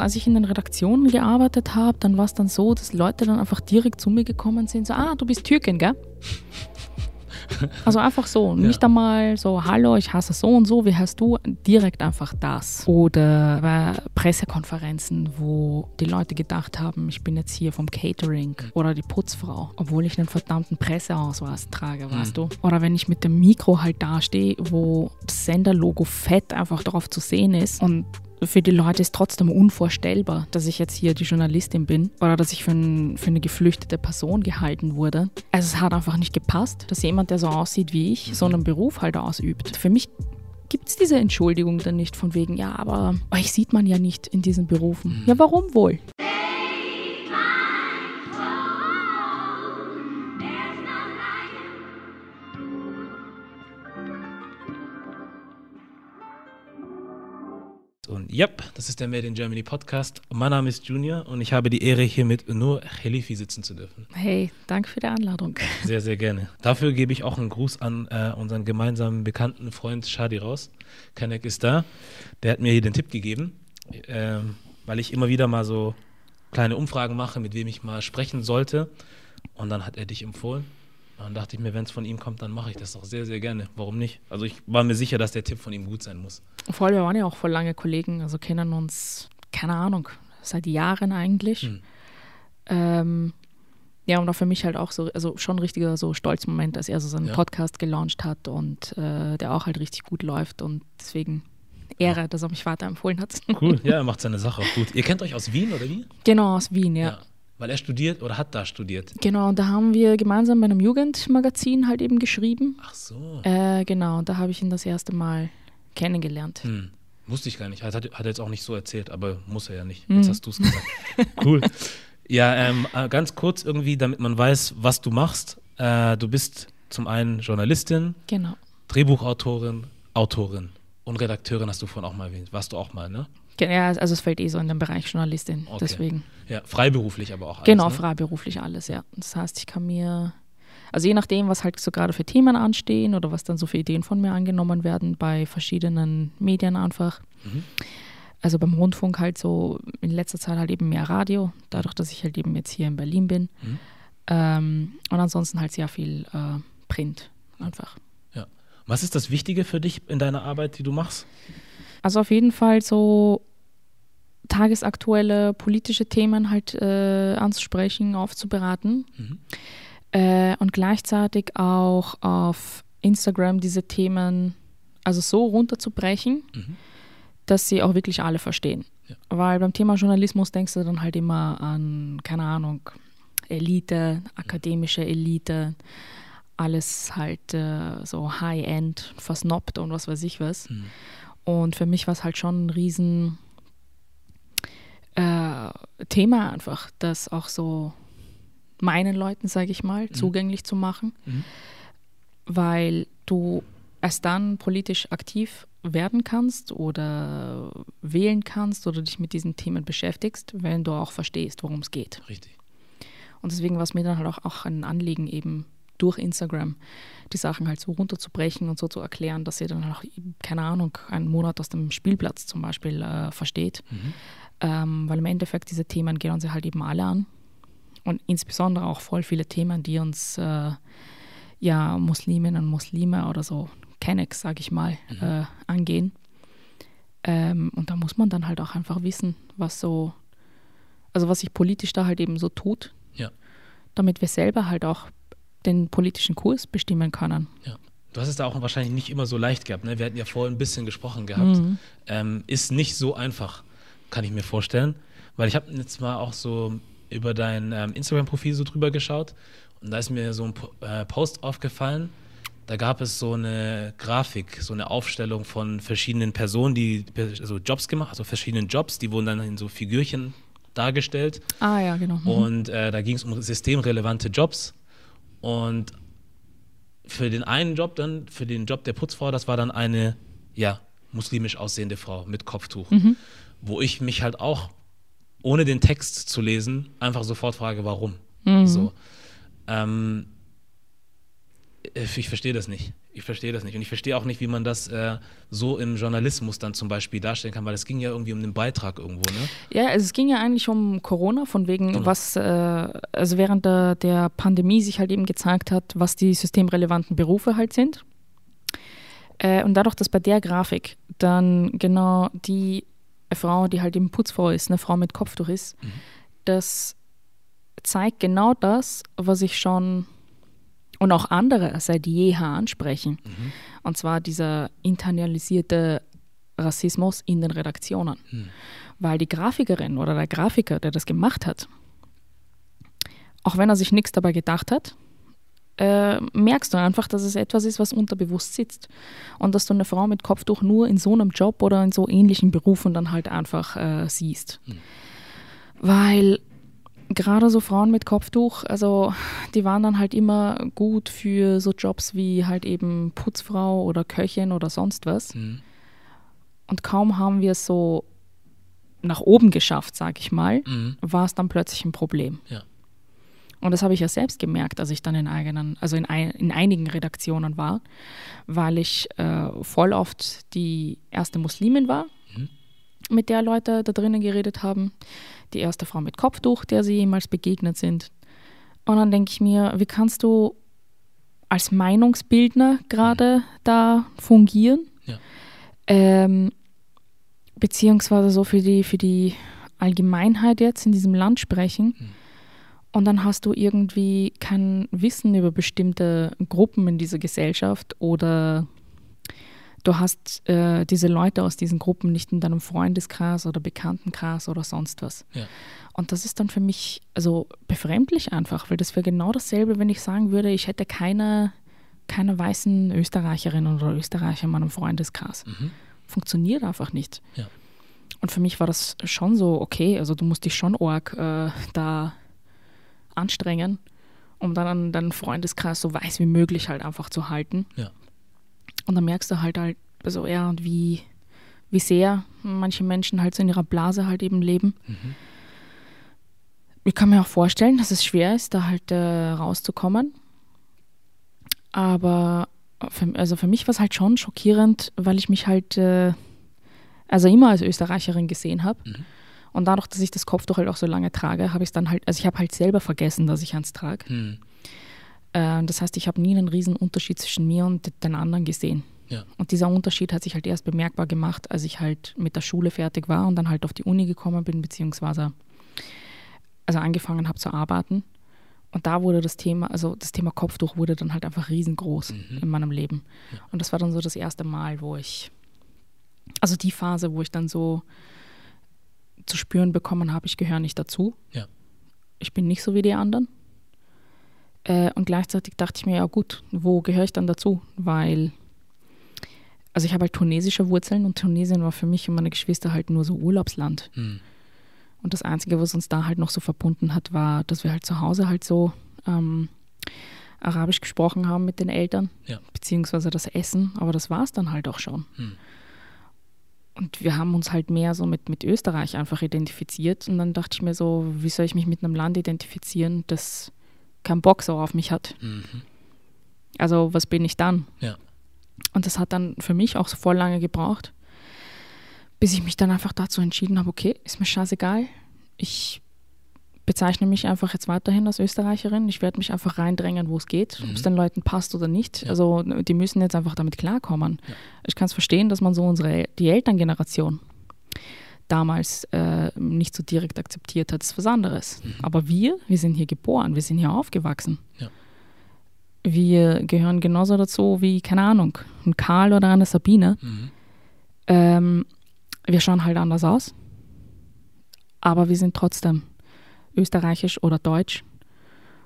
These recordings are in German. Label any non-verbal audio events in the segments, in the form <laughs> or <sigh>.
Als ich in den Redaktionen gearbeitet habe, dann war es dann so, dass Leute dann einfach direkt zu mir gekommen sind, so, ah, du bist Türkin, gell? <laughs> Also einfach so, nicht einmal so, hallo, ich hasse so und so, wie heißt du? Direkt einfach das. Oder bei Pressekonferenzen, wo die Leute gedacht haben, ich bin jetzt hier vom Catering oder die Putzfrau, obwohl ich einen verdammten Presseausweis trage, weißt du? Oder wenn ich mit dem Mikro halt dastehe, wo das Senderlogo fett einfach drauf zu sehen ist und für die Leute ist trotzdem unvorstellbar, dass ich jetzt hier die Journalistin bin oder dass ich für, ein, für, eine geflüchtete Person gehalten wurde. Also es hat einfach nicht gepasst, dass jemand, der so aussieht wie ich, so einen Beruf halt ausübt. Für mich gibt es diese Entschuldigung dann nicht von wegen, ja, aber euch sieht man ja nicht in diesen Berufen. Ja, warum wohl? Yep, das ist der Made in Germany Podcast. Mein Name ist Junior und ich habe die Ehre, hier mit Nur Khalifi sitzen zu dürfen. Hey, danke für die Einladung. Sehr, sehr gerne. Dafür gebe ich auch einen Gruß an äh, unseren gemeinsamen bekannten Freund Shadi raus. Kanek ist da. Der hat mir hier den Tipp gegeben, äh, weil ich immer wieder mal so kleine Umfragen mache, mit wem ich mal sprechen sollte. Und dann hat er dich empfohlen. Dann dachte ich mir, wenn es von ihm kommt, dann mache ich das doch sehr, sehr gerne. Warum nicht? Also ich war mir sicher, dass der Tipp von ihm gut sein muss. Vor allem, wir waren ja auch voll lange Kollegen, also kennen uns, keine Ahnung, seit Jahren eigentlich. Hm. Ähm, ja, und auch für mich halt auch so, also schon ein richtiger so Stolzmoment, dass er so seinen ja. Podcast gelauncht hat und äh, der auch halt richtig gut läuft und deswegen Ehre, dass er mich weiterempfohlen hat. Cool, ja, er <laughs> macht seine Sache auch gut. Ihr kennt euch aus Wien oder wie? Genau, aus Wien, ja. ja. Weil er studiert oder hat da studiert? Genau, und da haben wir gemeinsam bei einem Jugendmagazin halt eben geschrieben. Ach so. Äh, genau, und da habe ich ihn das erste Mal kennengelernt. Hm. Wusste ich gar nicht. Hat, hat, er jetzt auch nicht so erzählt, aber muss er ja nicht. Jetzt hm. hast du es gesagt. <laughs> cool. Ja, ähm, äh, ganz kurz irgendwie, damit man weiß, was du machst. Äh, du bist zum einen Journalistin, genau. Drehbuchautorin, Autorin und Redakteurin hast du vorhin auch mal erwähnt. Warst du auch mal, ne? Ja, also es fällt eh so in den Bereich Journalistin, okay. deswegen. Ja, freiberuflich aber auch alles. Genau, ne? freiberuflich alles, ja. Das heißt, ich kann mir, also je nachdem, was halt so gerade für Themen anstehen oder was dann so für Ideen von mir angenommen werden, bei verschiedenen Medien einfach. Mhm. Also beim Rundfunk halt so in letzter Zeit halt eben mehr Radio, dadurch, dass ich halt eben jetzt hier in Berlin bin. Mhm. Ähm, und ansonsten halt sehr viel äh, Print einfach. Was ist das Wichtige für dich in deiner Arbeit, die du machst? Also auf jeden Fall so tagesaktuelle politische Themen halt äh, anzusprechen, aufzuberaten. Mhm. Äh, und gleichzeitig auch auf Instagram diese Themen also so runterzubrechen, mhm. dass sie auch wirklich alle verstehen. Ja. Weil beim Thema Journalismus denkst du dann halt immer an, keine Ahnung, Elite, akademische Elite, alles halt äh, so High-End, versnoppt und was weiß ich was. Mhm. Und für mich war es halt schon ein riesen äh, Thema einfach, das auch so meinen Leuten, sage ich mal, mhm. zugänglich zu machen, mhm. weil du erst dann politisch aktiv werden kannst oder wählen kannst oder dich mit diesen Themen beschäftigst, wenn du auch verstehst, worum es geht. Richtig. Und deswegen war es mir dann halt auch, auch ein Anliegen, eben durch Instagram die Sachen halt so runterzubrechen und so zu erklären, dass ihr dann auch, keine Ahnung, einen Monat aus dem Spielplatz zum Beispiel äh, versteht. Mhm. Ähm, weil im Endeffekt diese Themen gehen uns ja halt eben alle an. Und insbesondere auch voll viele Themen, die uns äh, ja Musliminnen und Muslime oder so Kennex, sage ich mal, mhm. äh, angehen. Ähm, und da muss man dann halt auch einfach wissen, was so, also was sich politisch da halt eben so tut. Ja. Damit wir selber halt auch den politischen Kurs bestimmen können. Ja. Du hast es da auch wahrscheinlich nicht immer so leicht gehabt. Ne? Wir hatten ja vorhin ein bisschen gesprochen gehabt. Mhm. Ähm, ist nicht so einfach, kann ich mir vorstellen. Weil ich habe jetzt mal auch so über dein ähm, Instagram-Profil so drüber geschaut und da ist mir so ein äh, Post aufgefallen. Da gab es so eine Grafik, so eine Aufstellung von verschiedenen Personen, die also Jobs gemacht, also verschiedenen Jobs, die wurden dann in so Figürchen dargestellt. Ah ja, genau. Mhm. Und äh, da ging es um systemrelevante Jobs. Und für den einen Job dann, für den Job der Putzfrau, das war dann eine, ja, muslimisch aussehende Frau mit Kopftuch. Mhm. Wo ich mich halt auch, ohne den Text zu lesen, einfach sofort frage, warum. Mhm. So. Ähm, Äh, ich verstehe das nicht. Ich verstehe das nicht. Und ich verstehe auch nicht, wie man das äh, so im Journalismus dann zum Beispiel darstellen kann, weil es ging ja irgendwie um den Beitrag irgendwo, ne? Ja, also es ging ja eigentlich um Corona, von wegen, genau. was, äh, also während der, der Pandemie sich halt eben gezeigt hat, was die systemrelevanten Berufe halt sind. Äh, und dadurch, dass bei der Grafik dann genau die Frau, die halt eben Putzfrau ist, eine Frau mit Kopftuch ist, mhm. das zeigt genau das, was ich schon und auch andere seit jeher ansprechen. Mhm. Und zwar dieser internalisierte Rassismus in den Redaktionen. Mhm. Weil die Grafikerin oder der Grafiker, der das gemacht hat, auch wenn er sich nichts dabei gedacht hat, äh, merkst du einfach, dass es etwas ist, was unterbewusst sitzt. Und dass du eine Frau mit Kopftuch nur in so einem Job oder in so ähnlichen Berufen dann halt einfach äh, siehst. Mhm. Weil gerade so Frauen mit Kopftuch, also die waren dann halt immer gut für so Jobs wie halt eben Putzfrau oder Köchin oder sonst was. Mhm. Und kaum haben wir es so nach oben geschafft, sag ich mal, mhm. war es dann plötzlich ein Problem. Ja. Und das habe ich ja selbst gemerkt, als ich dann in eigenen, also in, ein, in einigen Redaktionen war, weil ich äh, voll oft die erste Muslimin war, mhm. mit der Leute da drinnen geredet haben die erste Frau mit Kopftuch, der sie jemals begegnet sind. Und dann denke ich mir, wie kannst du als Meinungsbildner gerade mhm. da fungieren? Ja. Ähm, beziehungsweise so für die, für die Allgemeinheit jetzt in diesem Land sprechen. Mhm. Und dann hast du irgendwie kein Wissen über bestimmte Gruppen in dieser Gesellschaft oder du hast äh, diese Leute aus diesen Gruppen nicht in deinem Freundeskreis oder Bekanntenkreis oder sonst was. Ja. Und das ist dann für mich also befremdlich einfach, weil das wäre genau dasselbe, wenn ich sagen würde, ich hätte keine, keine weißen Österreicherinnen oder Österreicher in meinem Freundeskreis. Mhm. Funktioniert einfach nicht. Ja. Und für mich war das schon so, okay, also du musst dich schon arg äh, da anstrengen, um dann deinen Freundeskreis so weiß wie möglich halt einfach zu halten. Ja. Und dann merkst du halt halt, also ja, wie, wie sehr manche Menschen halt so in ihrer Blase halt eben leben. Mhm. Ich kann mir auch vorstellen, dass es schwer ist, da halt äh, rauszukommen. Aber für, also für mich war es halt schon schockierend, weil ich mich halt äh, also immer als Österreicherin gesehen habe. Mhm. Und dadurch, dass ich das Kopftuch halt auch so lange trage, habe ich es dann halt, also ich habe halt selber vergessen, dass ich eins trage. Mhm. Äh, das heißt, ich habe nie einen riesen Unterschied zwischen mir und den anderen gesehen. Ja. Und dieser Unterschied hat sich halt erst bemerkbar gemacht, als ich halt mit der Schule fertig war und dann halt auf die Uni gekommen bin, beziehungsweise also angefangen habe zu arbeiten. Und da wurde das Thema, also das Thema Kopftuch wurde dann halt einfach riesengroß mhm. in meinem Leben. Ja. Und das war dann so das erste Mal, wo ich, also die Phase, wo ich dann so zu spüren bekommen habe, ich gehöre nicht dazu. Ja. Ich bin nicht so wie die anderen. Äh, und gleichzeitig dachte ich mir, ja gut, wo gehöre ich dann dazu? Weil, also ich habe halt tunesische Wurzeln und Tunesien war für mich und meine Geschwister halt nur so Urlaubsland. Mhm. Und das Einzige, was uns da halt noch so verbunden hat, war, dass wir halt zu Hause halt so ähm, Arabisch gesprochen haben mit den Eltern, ja. beziehungsweise das Essen, aber das war es dann halt auch schon. Mhm. Und wir haben uns halt mehr so mit, mit Österreich einfach identifiziert. Und dann dachte ich mir so, wie soll ich mich mit einem Land identifizieren, das keinen Bock so auf mich hat. Mhm. Also was bin ich dann? Ja. Und das hat dann für mich auch so voll lange gebraucht, bis ich mich dann einfach dazu entschieden habe, okay, ist mir scheißegal. Ich bezeichne mich einfach jetzt weiterhin als Österreicherin. Ich werde mich einfach reindrängen, wo es geht, mhm. ob es den Leuten passt oder nicht. Ja. Also die müssen jetzt einfach damit klarkommen. Ja. Ich kann es verstehen, dass man so unsere, die Elterngeneration damals äh, nicht so direkt akzeptiert hat, ist was anderes. Mhm. Aber wir, wir sind hier geboren, wir sind hier aufgewachsen. Ja. Wir gehören genauso dazu wie, keine Ahnung, ein Karl oder eine Sabine. Mhm. Ähm, wir schauen halt anders aus, aber wir sind trotzdem österreichisch oder deutsch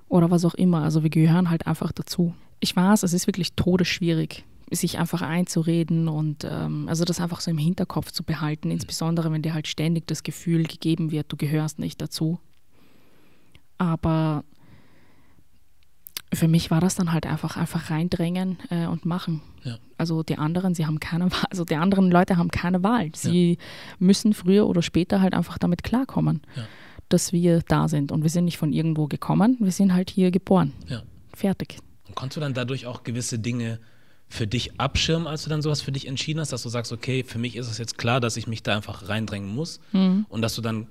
oder was auch immer. Also wir gehören halt einfach dazu. Ich weiß, es ist wirklich todesschwierig, sich einfach einzureden und ähm, also das einfach so im Hinterkopf zu behalten, insbesondere wenn dir halt ständig das Gefühl gegeben wird, du gehörst nicht dazu. Aber für mich war das dann halt einfach einfach reindrängen äh, und machen. Ja. Also die anderen, sie haben keine Wahl, also die anderen Leute haben keine Wahl. Sie ja. müssen früher oder später halt einfach damit klarkommen, ja. dass wir da sind. Und wir sind nicht von irgendwo gekommen, wir sind halt hier geboren. Fertig. Und konntest du dann dadurch auch gewisse Dinge für dich abschirmen, als du dann sowas für dich entschieden hast, dass du sagst, okay, für mich ist es jetzt klar, dass ich mich da einfach reindrängen muss Mhm. und dass du dann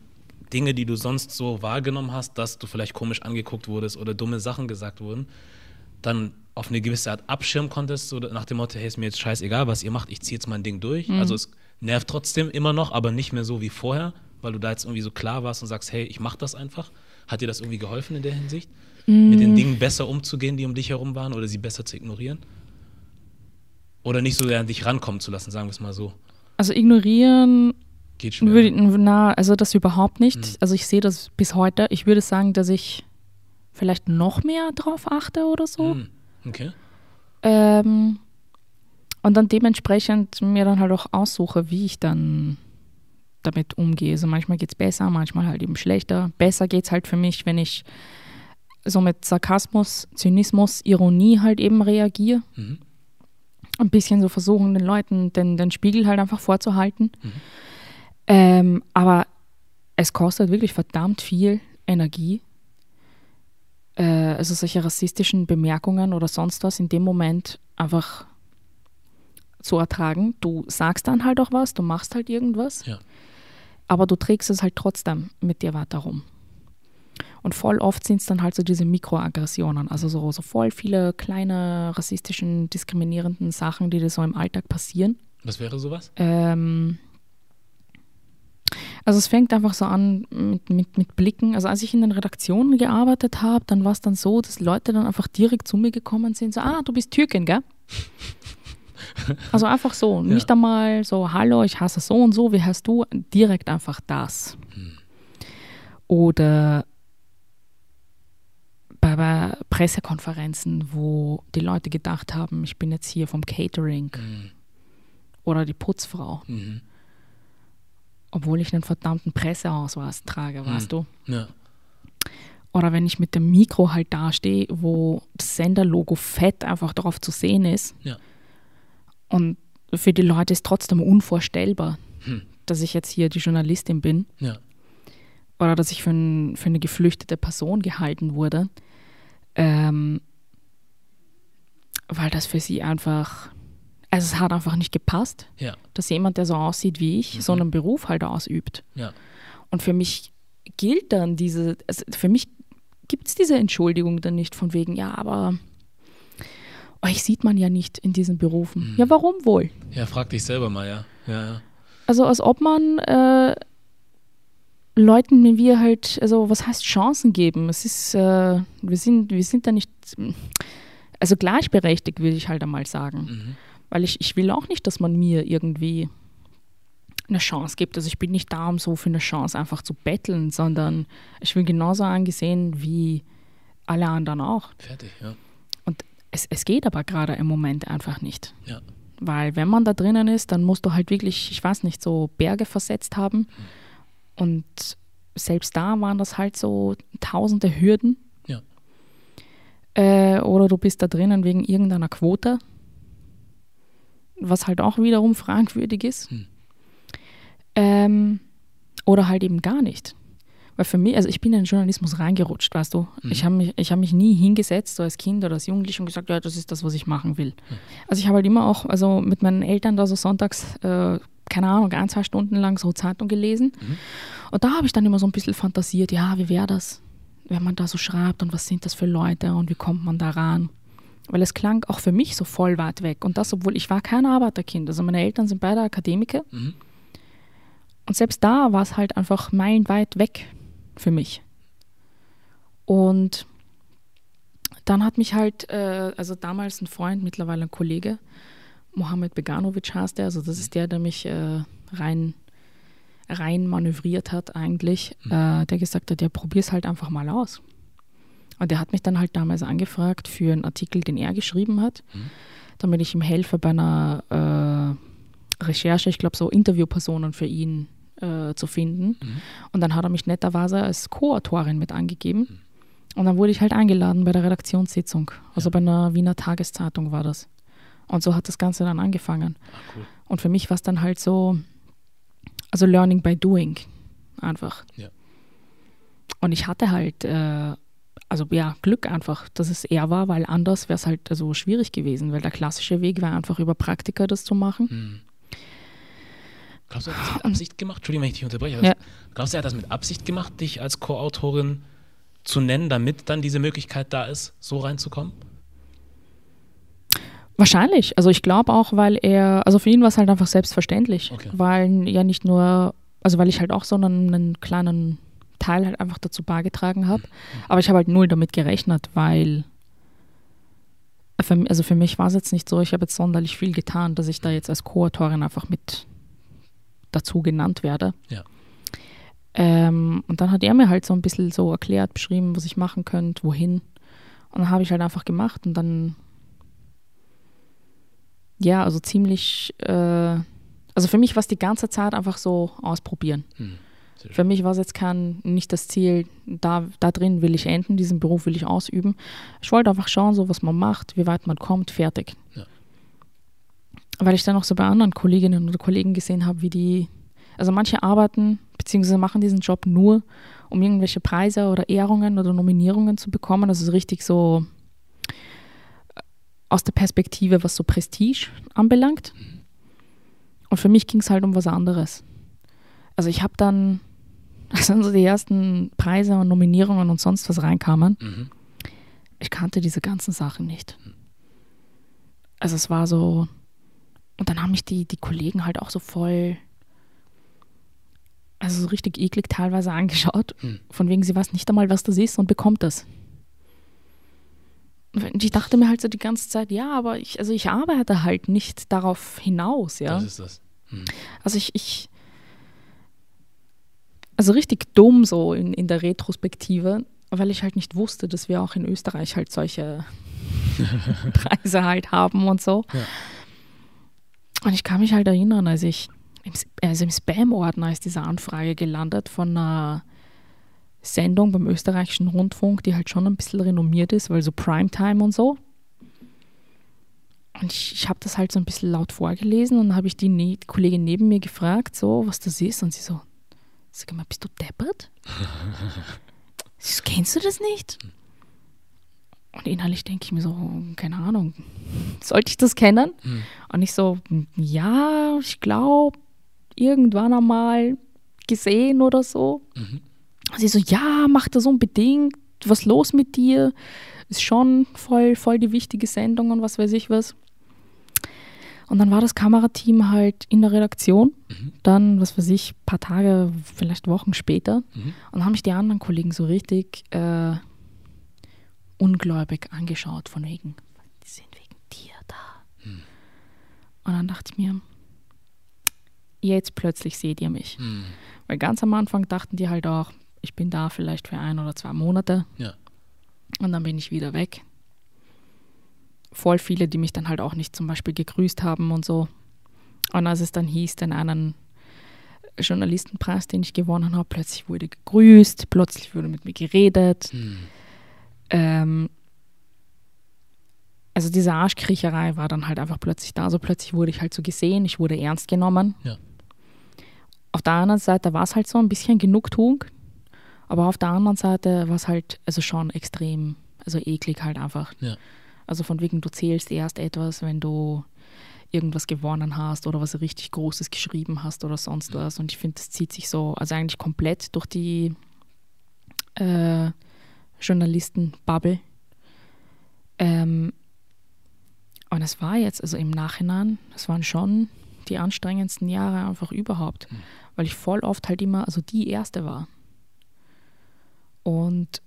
Dinge, die du sonst so wahrgenommen hast, dass du vielleicht komisch angeguckt wurdest oder dumme Sachen gesagt wurden, dann auf eine gewisse Art abschirmen konntest, so nach dem Motto, hey, ist mir jetzt scheißegal, was ihr macht, ich ziehe jetzt mein Ding durch. Mhm. Also es nervt trotzdem immer noch, aber nicht mehr so wie vorher, weil du da jetzt irgendwie so klar warst und sagst, hey, ich mach das einfach. Hat dir das irgendwie geholfen in der Hinsicht? Mit Mhm. den Dingen besser umzugehen, die um dich herum waren oder sie besser zu ignorieren? Oder nicht so sehr an dich rankommen zu lassen, sagen wir es mal so. Also ignorieren Geht schwer. würde, na, also das überhaupt nicht. Mhm. Also ich sehe das bis heute. Ich würde sagen, dass ich vielleicht noch mehr drauf achte oder so. Hm, Okay. Ähm, und dann dementsprechend mir dann halt auch aussuche, wie ich dann damit umgehe. Also manchmal geht es besser, manchmal halt eben schlechter. Besser geht es halt für mich, wenn ich so mit Sarkasmus, Zynismus, Ironie halt eben reagiere. Mhm. Ein bisschen so versuchen, den Leuten den, den Spiegel halt einfach vorzuhalten. Mhm. Ähm, aber es kostet wirklich verdammt viel Energie, äh, also solche rassistischen Bemerkungen oder sonst was in dem Moment einfach zu ertragen. Du sagst dann halt auch was, du machst halt irgendwas, Ja. aber du trägst es halt trotzdem mit dir weiter rum. Und voll oft sind es dann halt so diese Mikroaggressionen, also so, so voll viele kleine rassistischen, diskriminierenden Sachen, die dir so im Alltag passieren. Was wäre sowas? Ähm, also es fängt einfach so an mit, mit, mit Blicken. Also als ich in den Redaktionen gearbeitet habe, dann war es dann so, dass Leute dann einfach direkt zu mir gekommen sind, so, ah, du bist Türkin, gell? <laughs> Also einfach so, nicht einmal so, hallo, ich hasse so und so, wie heißt du? Direkt einfach das. Oder bei, bei Pressekonferenzen, wo die Leute gedacht haben, ich bin jetzt hier vom Catering Mhm. oder die Putzfrau, Mhm. obwohl ich einen verdammten Presseausweis trage, weißt du? Ja. Oder wenn ich mit dem Mikro halt dastehe, wo das Senderlogo fett einfach drauf zu sehen ist. Ja. Und für die Leute ist trotzdem unvorstellbar, Hm. dass ich jetzt hier die Journalistin bin Ja. oder dass ich für, ein, für eine geflüchtete Person gehalten wurde. Ähm, weil das für sie einfach, also es hat einfach nicht gepasst, Ja. dass jemand, der so aussieht wie ich, so einen Beruf halt ausübt. Ja. Und für mich gilt dann diese, also für mich gibt es diese Entschuldigung dann nicht von wegen, ja, aber euch sieht man ja nicht in diesen Berufen. Ja, warum wohl? Ja, frag dich selber mal, ja. Ja, ja. Also als ob man äh, Leuten, wenn wir halt, also was heißt Chancen geben? Es ist, äh, wir sind, wir sind da nicht, also gleichberechtigt, würde ich halt einmal sagen. Mhm. Weil ich, ich will auch nicht, dass man mir irgendwie eine Chance gibt. Also ich bin nicht da, um so für eine Chance einfach zu betteln, sondern ich will genauso angesehen wie alle anderen auch. Fertig, ja. Und es, es geht aber gerade im Moment einfach nicht. Ja. Weil wenn man da drinnen ist, dann musst du halt wirklich, ich weiß nicht, so Berge versetzt haben. Und selbst da waren das halt so tausende Hürden. Ja. Äh, oder du bist da drinnen wegen irgendeiner Quote, was halt auch wiederum fragwürdig ist. Hm. Ähm, oder halt eben gar nicht. Weil für mich, also ich bin in den Journalismus reingerutscht, weißt du. Mhm. Ich habe mich, ich hab mich nie hingesetzt, so als Kind oder als Jugendlich und gesagt, ja, das ist das, was ich machen will. Also ich habe halt immer auch, also mit meinen Eltern da so sonntags, äh, keine Ahnung, ein, zwei Stunden lang so Zeitung gelesen. Mhm. Und da habe ich dann immer so ein bisschen fantasiert, ja, wie wäre das, wenn man da so schreibt und was sind das für Leute und wie kommt man da ran? Weil es klang auch für mich so voll weit weg. Und das, obwohl ich war kein Arbeiterkind. Also meine Eltern sind beide Akademiker. Mhm. Und selbst da war es halt einfach meilenweit weg für mich. Und dann hat mich halt, äh, also damals ein Freund, mittlerweile ein Kollege, Mohamed Beganovic heißt der, also das ist der, der mich äh, rein, rein manövriert hat eigentlich, äh, der gesagt hat, ja, probier's halt einfach mal aus. Und der hat mich dann halt damals angefragt für einen Artikel, den er geschrieben hat, damit ich ihm helfe bei einer äh, Recherche, ich glaube so Interviewpersonen für ihn äh, zu finden. Und dann hat er mich netterweise als Co-Autorin mit angegeben. Und dann wurde ich halt eingeladen bei der Redaktionssitzung. Also bei einer Wiener Tageszeitung war das. Und so hat das Ganze dann angefangen. Ah, cool. Und für mich war es dann halt so, also Learning by Doing einfach. Ja. Und ich hatte halt äh, also ja, Glück einfach, dass es er war, weil anders wäre es halt also schwierig gewesen, weil der klassische Weg wäre einfach über Praktika das zu machen. Hm. Glaubst du, er hat das mit Absicht gemacht? Entschuldigung, wenn ich dich unterbreche. Ja. Glaubst du, er hat das mit Absicht gemacht, dich als Co-Autorin zu nennen, damit dann diese Möglichkeit da ist, so reinzukommen? Wahrscheinlich. Also ich glaube auch, weil er, also für ihn war es halt einfach selbstverständlich, Okay. weil ja nicht nur, also weil ich halt auch so einen, einen kleinen Teil halt einfach dazu beigetragen habe, aber ich habe halt null damit gerechnet, weil für, also für mich war es jetzt nicht so, ich habe jetzt sonderlich viel getan, dass ich da jetzt als Co-Autorin einfach mit dazu genannt werde. Ja. Ähm, und dann hat er mir halt so ein bisschen so erklärt, beschrieben, was ich machen könnte, wohin. Und dann habe ich halt einfach gemacht und dann ja, also ziemlich, äh, also für mich war es die ganze Zeit einfach so ausprobieren. Hm. Für mich war es jetzt kein, nicht das Ziel, da, da drin will ich enden, diesen Beruf will ich ausüben. Ich wollte einfach schauen, so was man macht, wie weit man kommt, fertig. Weil ich dann auch so bei anderen Kolleginnen oder Kollegen gesehen habe, wie die, also manche arbeiten beziehungsweise machen diesen Job nur, um irgendwelche Preise oder Ehrungen oder Nominierungen zu bekommen. Das ist richtig so äh, aus der Perspektive, was so Prestige anbelangt. Und für mich ging es halt um was anderes. Also ich habe dann, <laughs> als dann so die ersten Preise und Nominierungen und sonst was reinkamen, Mhm. ich kannte diese ganzen Sachen nicht. Also es war so, und dann haben mich die, die Kollegen halt auch so voll, also so richtig eklig teilweise angeschaut, Hm. von wegen sie weiß nicht einmal, was das ist und bekommt das. Und ich dachte mir halt so die ganze Zeit, ja, aber ich, also ich arbeite halt nicht darauf hinaus, ja. Das ist das. Hm. Also ich, ich also richtig dumm so in, in der Retrospektive, weil ich halt nicht wusste, dass wir auch in Österreich halt solche <laughs> Preise halt haben und so. Ja. Und ich kann mich halt erinnern, als ich im, also im Spam-Ordner ist diese Anfrage gelandet von einer Sendung beim österreichischen Rundfunk, die halt schon ein bisschen renommiert ist, weil so Primetime und so. Und ich, ich habe das halt so ein bisschen laut vorgelesen und habe ich die, ne die Kollegin neben mir gefragt, so, was das ist. Und sie so, sag mal, bist du deppert? <laughs> So, kennst du das nicht? Und innerlich denke ich mir so, keine Ahnung, sollte ich das kennen? Hm. Und ich so, ja, ich glaube, irgendwann einmal gesehen oder so. Mhm. Sie so, ja, mach das unbedingt. Was los mit dir? Ist schon voll, voll die wichtige Sendung und was weiß ich was. Und dann war das Kamerateam halt in der Redaktion. Mhm. Dann, was weiß ich, paar Tage, vielleicht Wochen später. Mhm. Und dann haben mich die anderen Kollegen so richtig äh, ungläubig angeschaut, von wegen, die sind wegen dir da. Hm. Und dann dachte ich mir, jetzt plötzlich seht ihr mich. Hm. Weil ganz am Anfang dachten die halt auch, ich bin da vielleicht für ein oder zwei Monate Ja. und dann bin ich wieder weg. Voll viele, die mich dann halt auch nicht zum Beispiel gegrüßt haben und so. Und als es dann hieß, den einen Journalistenpreis, den ich gewonnen habe, plötzlich wurde gegrüßt, plötzlich wurde mit mir geredet. Hm. Ähm, also diese Arschkriecherei war dann halt einfach plötzlich da. Also plötzlich wurde ich halt so gesehen, ich wurde ernst genommen. Ja. Auf der anderen Seite war es halt so ein bisschen Genugtuung, aber auf der anderen Seite war es halt also schon extrem, also eklig halt einfach. Ja. Also von wegen, du zählst erst etwas, wenn du irgendwas gewonnen hast oder was richtig Großes geschrieben hast oder sonst was. Und ich finde, das zieht sich so, also eigentlich komplett durch die äh, Journalisten-Bubble. Ähm, und es war jetzt, also im Nachhinein, es waren schon die anstrengendsten Jahre einfach überhaupt, Mhm. weil ich voll oft halt immer, also die Erste war. Und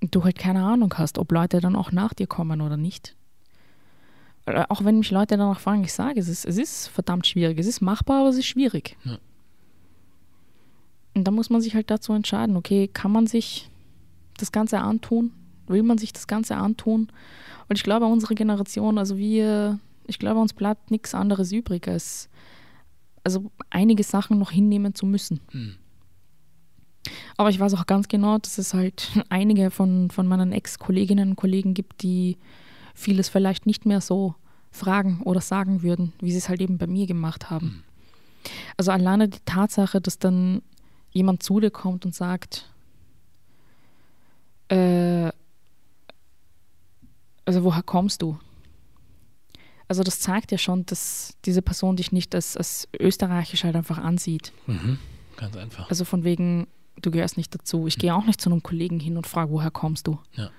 du halt keine Ahnung hast, ob Leute dann auch nach dir kommen oder nicht. Auch wenn mich Leute danach fragen, ich sage, es ist, es ist verdammt schwierig. Es ist machbar, aber es ist schwierig. Ja. Und da muss man sich halt dazu entscheiden, okay, kann man sich das Ganze antun? Will man sich das Ganze antun? Und ich glaube, unsere Generation, also wir, ich glaube, uns bleibt nichts anderes übrig, als also einige Sachen noch hinnehmen zu müssen. Hm. Aber ich weiß auch ganz genau, dass es halt <laughs> einige von, von meinen Ex-Kolleginnen und Kollegen gibt, die vieles vielleicht nicht mehr so fragen oder sagen würden, wie sie es halt eben bei mir gemacht haben. Also alleine die Tatsache, dass dann jemand zu dir kommt und sagt, Äh, also woher kommst du? Also das zeigt ja schon, dass diese Person dich nicht als, als österreichisch halt einfach ansieht. Mhm. Ganz einfach. Also von wegen, du gehörst nicht dazu. Ich gehe auch nicht zu einem Kollegen hin und frage, woher kommst du? Ja.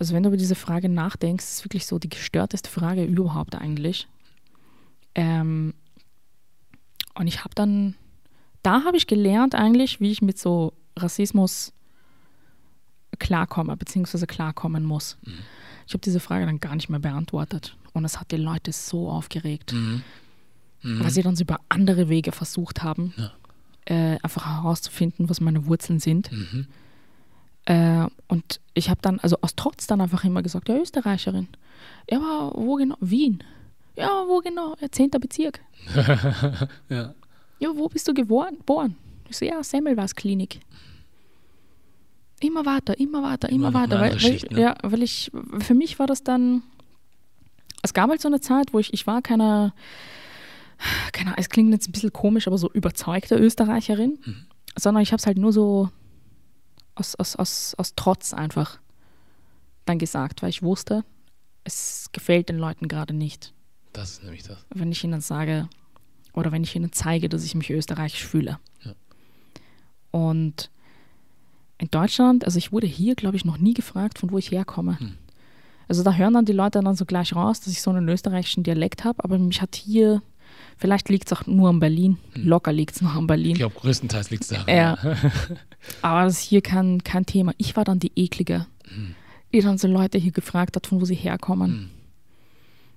Also wenn du über diese Frage nachdenkst, ist es wirklich so die gestörteste Frage überhaupt eigentlich. Ähm, und ich habe dann, da habe ich gelernt eigentlich, wie ich mit so Rassismus klarkomme, beziehungsweise klarkommen muss. Mhm. Ich habe diese Frage dann gar nicht mehr beantwortet. Und es hat die Leute so aufgeregt, Mhm. weil sie dann über andere Wege versucht haben, Ja. äh, einfach herauszufinden, was meine Wurzeln sind. Mhm. Äh, und ich habe dann, also aus Trotz dann einfach immer gesagt, ja, Österreicherin. Ja, aber wo genau? Wien. Ja, wo genau? Ja, Zehnter Bezirk. <laughs> Ja. Ja, wo bist du geboren? Ich so, ja, Semmelweis-Klinik. Immer weiter, immer weiter, immer, Immer weiter. Weil, weil, Schicht, ne? Ja, weil ich, für mich war das dann, es gab halt so eine Zeit, wo ich, ich war keine, keine Ahnung, es klingt jetzt ein bisschen komisch, aber so überzeugte Österreicherin, Mhm. sondern ich habe es halt nur so aus, aus, aus, aus Trotz einfach dann gesagt, weil ich wusste, es gefällt den Leuten gerade nicht Das ist nämlich das. wenn ich ihnen sage oder wenn ich ihnen zeige, dass ich mich österreichisch fühle. Ja. Und in Deutschland, also ich wurde hier, glaube ich, noch nie gefragt, von wo ich herkomme. Hm. Also da hören dann die Leute dann so gleich raus, dass ich so einen österreichischen Dialekt habe, aber mich hat hier, vielleicht liegt es auch nur an Berlin, locker liegt es noch an Ich Berlin. glaube, größtenteils liegt es daran. Ja. <laughs> Aber das ist hier kein, kein Thema. Ich war dann die eklige, die dann so Leute hier gefragt hat, von wo sie herkommen. Hm.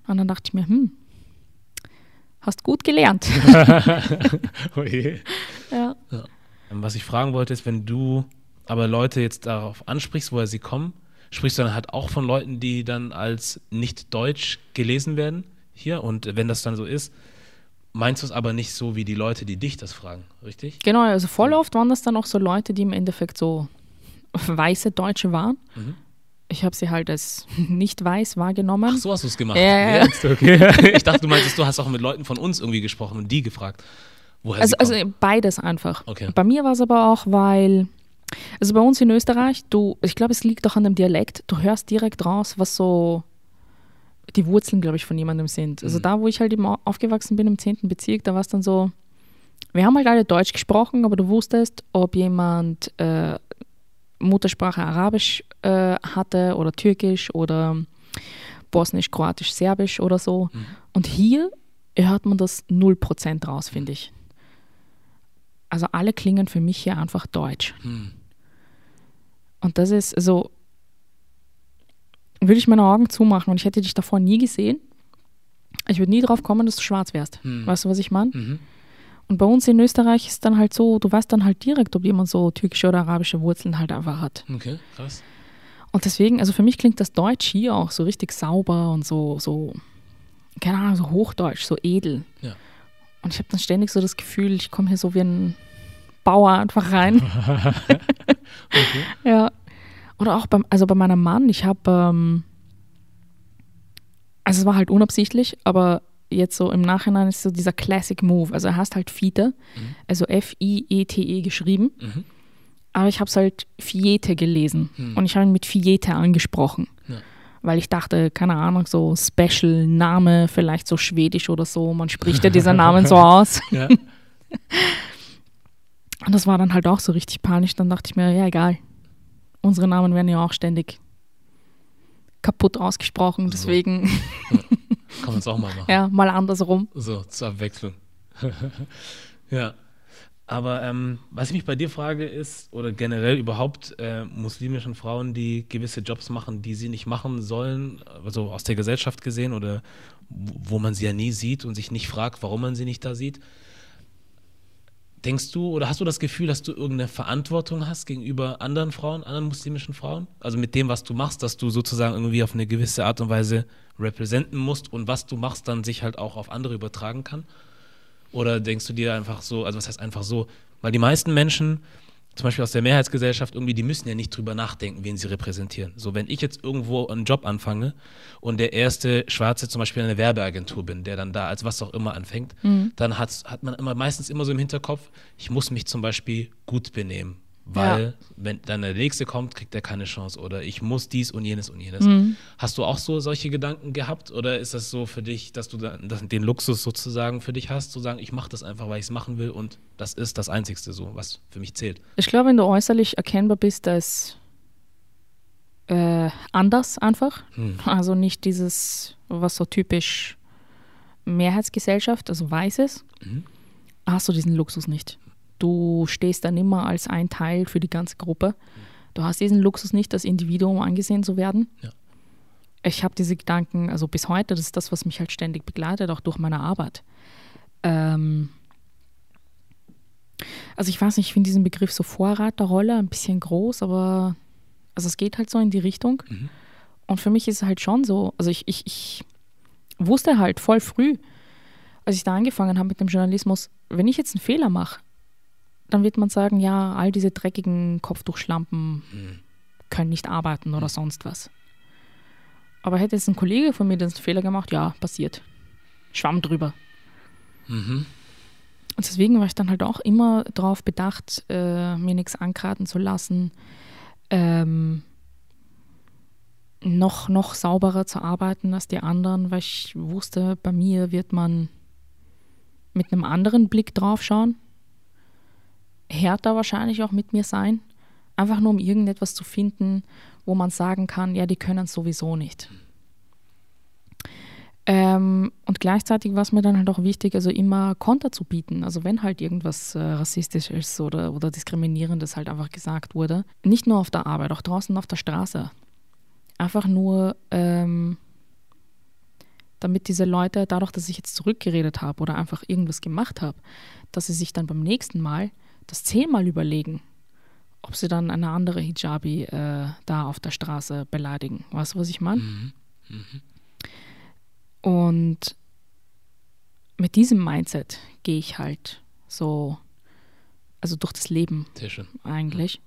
Und dann dachte ich mir, hm, hast gut gelernt. <laughs> Oh je. ja. Ähm, Was ich fragen wollte, ist, wenn du aber Leute jetzt darauf ansprichst, woher sie kommen, sprichst du dann halt auch von Leuten, die dann als nicht deutsch gelesen werden hier? Und wenn das dann so ist, meinst du es aber nicht so wie die Leute, die dich das fragen, richtig? Genau, also voll oft waren das dann auch so Leute, die im Endeffekt so weiße Deutsche waren. Mhm. Ich habe sie halt als <laughs> nicht weiß wahrgenommen. Ach, so hast du es gemacht. Ja, ja? Okay. <laughs> Ich dachte, du meintest, du hast auch mit Leuten von uns irgendwie gesprochen und die gefragt, woher also, sie kommen. also beides einfach. Okay. Bei mir war es aber auch, weil, also bei uns in Österreich, du, ich glaube, es liegt auch an dem Dialekt, du hörst direkt raus, was so die Wurzeln, glaube ich, von jemandem sind. Also Mhm. da, wo ich halt eben au- aufgewachsen bin, im 10. Bezirk, da war es dann so, wir haben halt alle Deutsch gesprochen, aber du wusstest, ob jemand äh, Muttersprache Arabisch äh, hatte oder Türkisch oder Bosnisch, Kroatisch, Serbisch oder so. Mhm. Und hier hört man das 0% raus, finde ich. Also alle klingen für mich hier einfach deutsch. Hm. Und das ist, also, würde ich meine Augen zumachen und ich hätte dich davor nie gesehen, ich würde nie drauf kommen, dass du schwarz wärst. Hm. Weißt du, was ich meine? Mhm. Und bei uns in Österreich ist dann halt so, du weißt dann halt direkt, ob jemand so türkische oder arabische Wurzeln halt einfach hat. Okay, krass. Und deswegen, also für mich klingt das Deutsch hier auch so richtig sauber und so, so, keine Ahnung, so hochdeutsch, so edel. Ja. Und ich habe dann ständig so das Gefühl, ich komme hier so wie ein Bauer einfach rein. <laughs> Okay. Ja. Oder auch beim, also bei meinem Mann, ich habe, ähm, also es war halt unabsichtlich, aber jetzt so im Nachhinein ist so dieser Classic Move. Also er heißt halt Fiete, Mhm. also F-I-E-T-E geschrieben, Mhm. Aber ich habe es halt Fiete gelesen Hm. und ich habe ihn mit Fiete angesprochen. Ja. Weil ich dachte, keine Ahnung, so Special Name, vielleicht so schwedisch oder so, man spricht ja dieser Namen so <laughs> aus. Ja. <laughs> Und das war dann halt auch so richtig panisch. Dann dachte ich mir, ja, egal. Unsere Namen werden ja auch ständig kaputt ausgesprochen. So. Deswegen, <laughs> Kann man es auch mal machen. ja, mal andersrum. So, zur Abwechslung. ja. Aber ähm, was ich mich bei dir frage, ist, oder generell überhaupt äh, muslimischen Frauen, die gewisse Jobs machen, die sie nicht machen sollen, also aus der Gesellschaft gesehen, oder wo man sie ja nie sieht und sich nicht fragt, warum man sie nicht da sieht. Denkst du oder hast du das Gefühl, dass du irgendeine Verantwortung hast gegenüber anderen Frauen, anderen muslimischen Frauen? Also mit dem, was du machst, dass du sozusagen irgendwie auf eine gewisse Art und Weise repräsentieren musst und was du machst, dann sich halt auch auf andere übertragen kann? Oder denkst du dir einfach so, also was heißt einfach so? Weil die meisten Menschen, zum Beispiel aus der Mehrheitsgesellschaft, irgendwie, die müssen ja nicht drüber nachdenken, wen sie repräsentieren. So, wenn ich jetzt irgendwo einen Job anfange und der erste Schwarze zum Beispiel in einer Werbeagentur bin, der dann da als was auch immer anfängt, dann hat, hat man immer meistens immer so im Hinterkopf, ich muss mich zum Beispiel gut benehmen. Weil Ja. wenn dann der nächste kommt, kriegt er keine Chance oder ich muss dies und jenes und jenes. Mhm. Hast du auch so solche Gedanken gehabt oder ist das so für dich, dass du den Luxus sozusagen für dich hast, zu sagen, ich mache das einfach, weil ich es machen will und das ist das Einzigste so, was für mich zählt? Ich glaube, wenn du äußerlich erkennbar bist, ist äh, anders einfach. Hm. Also nicht dieses, was so typisch Mehrheitsgesellschaft, also Weißes, Mhm. hast du diesen Luxus nicht. Du stehst dann immer als ein Teil für die ganze Gruppe. Du hast diesen Luxus nicht, als Individuum angesehen zu werden. Ja. Ich habe diese Gedanken, also bis heute, das ist das, was mich halt ständig begleitet, auch durch meine Arbeit. Ähm also ich weiß nicht, ich finde diesen Begriff so Vorreiterrolle ein bisschen groß, aber also es geht halt so in die Richtung. Mhm. Und für mich ist es halt schon so, also ich, ich, ich wusste halt voll früh, als ich da angefangen habe mit dem Journalismus, wenn ich jetzt einen Fehler mache, dann wird man sagen, ja, all diese dreckigen Kopftuchschlampen Mhm. können nicht arbeiten oder sonst was. Aber hätte jetzt ein Kollege von mir den Fehler gemacht, ja, passiert. Schwamm drüber. Mhm. Und deswegen war ich dann halt auch immer darauf bedacht, äh, mir nichts ankraten zu lassen, ähm, noch, noch sauberer zu arbeiten als die anderen, weil ich wusste, bei mir wird man mit einem anderen Blick drauf schauen, härter wahrscheinlich auch mit mir sein, einfach nur um irgendetwas zu finden, wo man sagen kann, ja, die können es sowieso nicht. Ähm, und gleichzeitig war es mir dann halt auch wichtig, also immer Konter zu bieten. Also wenn halt irgendwas äh, rassistisches oder, oder diskriminierendes halt einfach gesagt wurde. Nicht nur auf der Arbeit, auch draußen auf der Straße. Einfach nur, ähm, damit diese Leute, dadurch, dass ich jetzt zurückgeredet habe oder einfach irgendwas gemacht habe, dass sie sich dann beim nächsten Mal das zehnmal überlegen, ob sie dann eine andere Hijabi äh, da auf der Straße beleidigen. Weißt du, was ich meine? Mhm. Mhm. Und mit diesem Mindset gehe ich halt so, also durch das Leben eigentlich,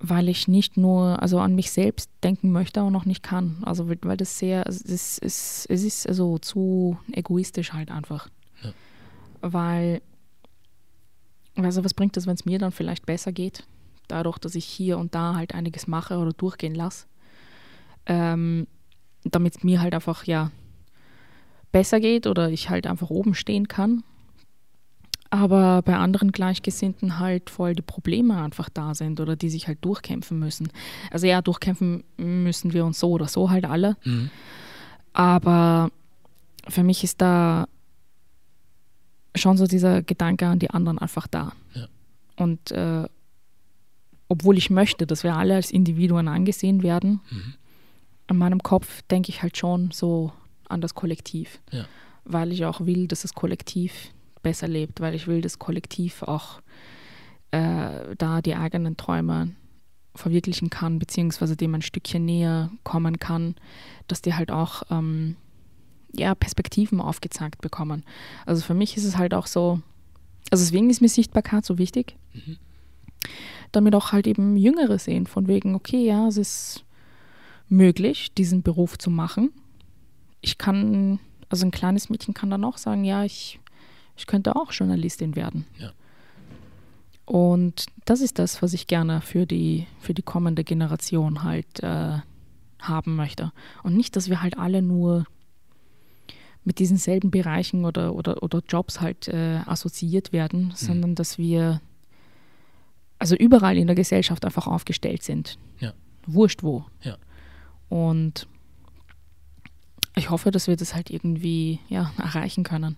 weil ich nicht nur also an mich selbst denken möchte und noch nicht kann. Also weil das sehr, es ist, es ist also zu egoistisch halt einfach. Ja. Weil, also was bringt es, wenn es mir dann vielleicht besser geht, dadurch, dass ich hier und da halt einiges mache oder durchgehen lasse, ähm, damit es mir halt einfach ja besser geht oder ich halt einfach oben stehen kann aber bei anderen Gleichgesinnten halt voll die Probleme einfach da sind oder die sich halt durchkämpfen müssen. Also ja, durchkämpfen müssen wir uns so oder so halt alle. Mhm. Aber für mich ist da schon so dieser Gedanke an die anderen einfach da. Ja. Und äh, obwohl ich möchte, dass wir alle als Individuen angesehen werden, Mhm. in meinem Kopf denke ich halt schon so an das Kollektiv. Ja. Weil ich auch will, dass das Kollektiv besser lebt, weil ich will, dass Kollektiv auch äh, da die eigenen Träume verwirklichen kann, beziehungsweise dem ein Stückchen näher kommen kann, dass die halt auch ähm, ja, Perspektiven aufgezeigt bekommen. Also für mich ist es halt auch so, also deswegen ist mir Sichtbarkeit so wichtig, Mhm. damit auch halt eben Jüngere sehen, von wegen, okay, ja, es ist möglich, diesen Beruf zu machen. Ich kann, also ein kleines Mädchen kann dann auch sagen, ja, ich, ich könnte auch Journalistin werden. Ja. Und das ist das, was ich gerne für die, für die kommende Generation halt äh, haben möchte. Und nicht, dass wir halt alle nur mit diesen selben Bereichen oder, oder, oder Jobs halt äh, assoziiert werden, sondern dass wir also überall in der Gesellschaft einfach aufgestellt sind. Ja. Wurscht wo. Ja. Und ich hoffe, dass wir das halt irgendwie ja, erreichen können.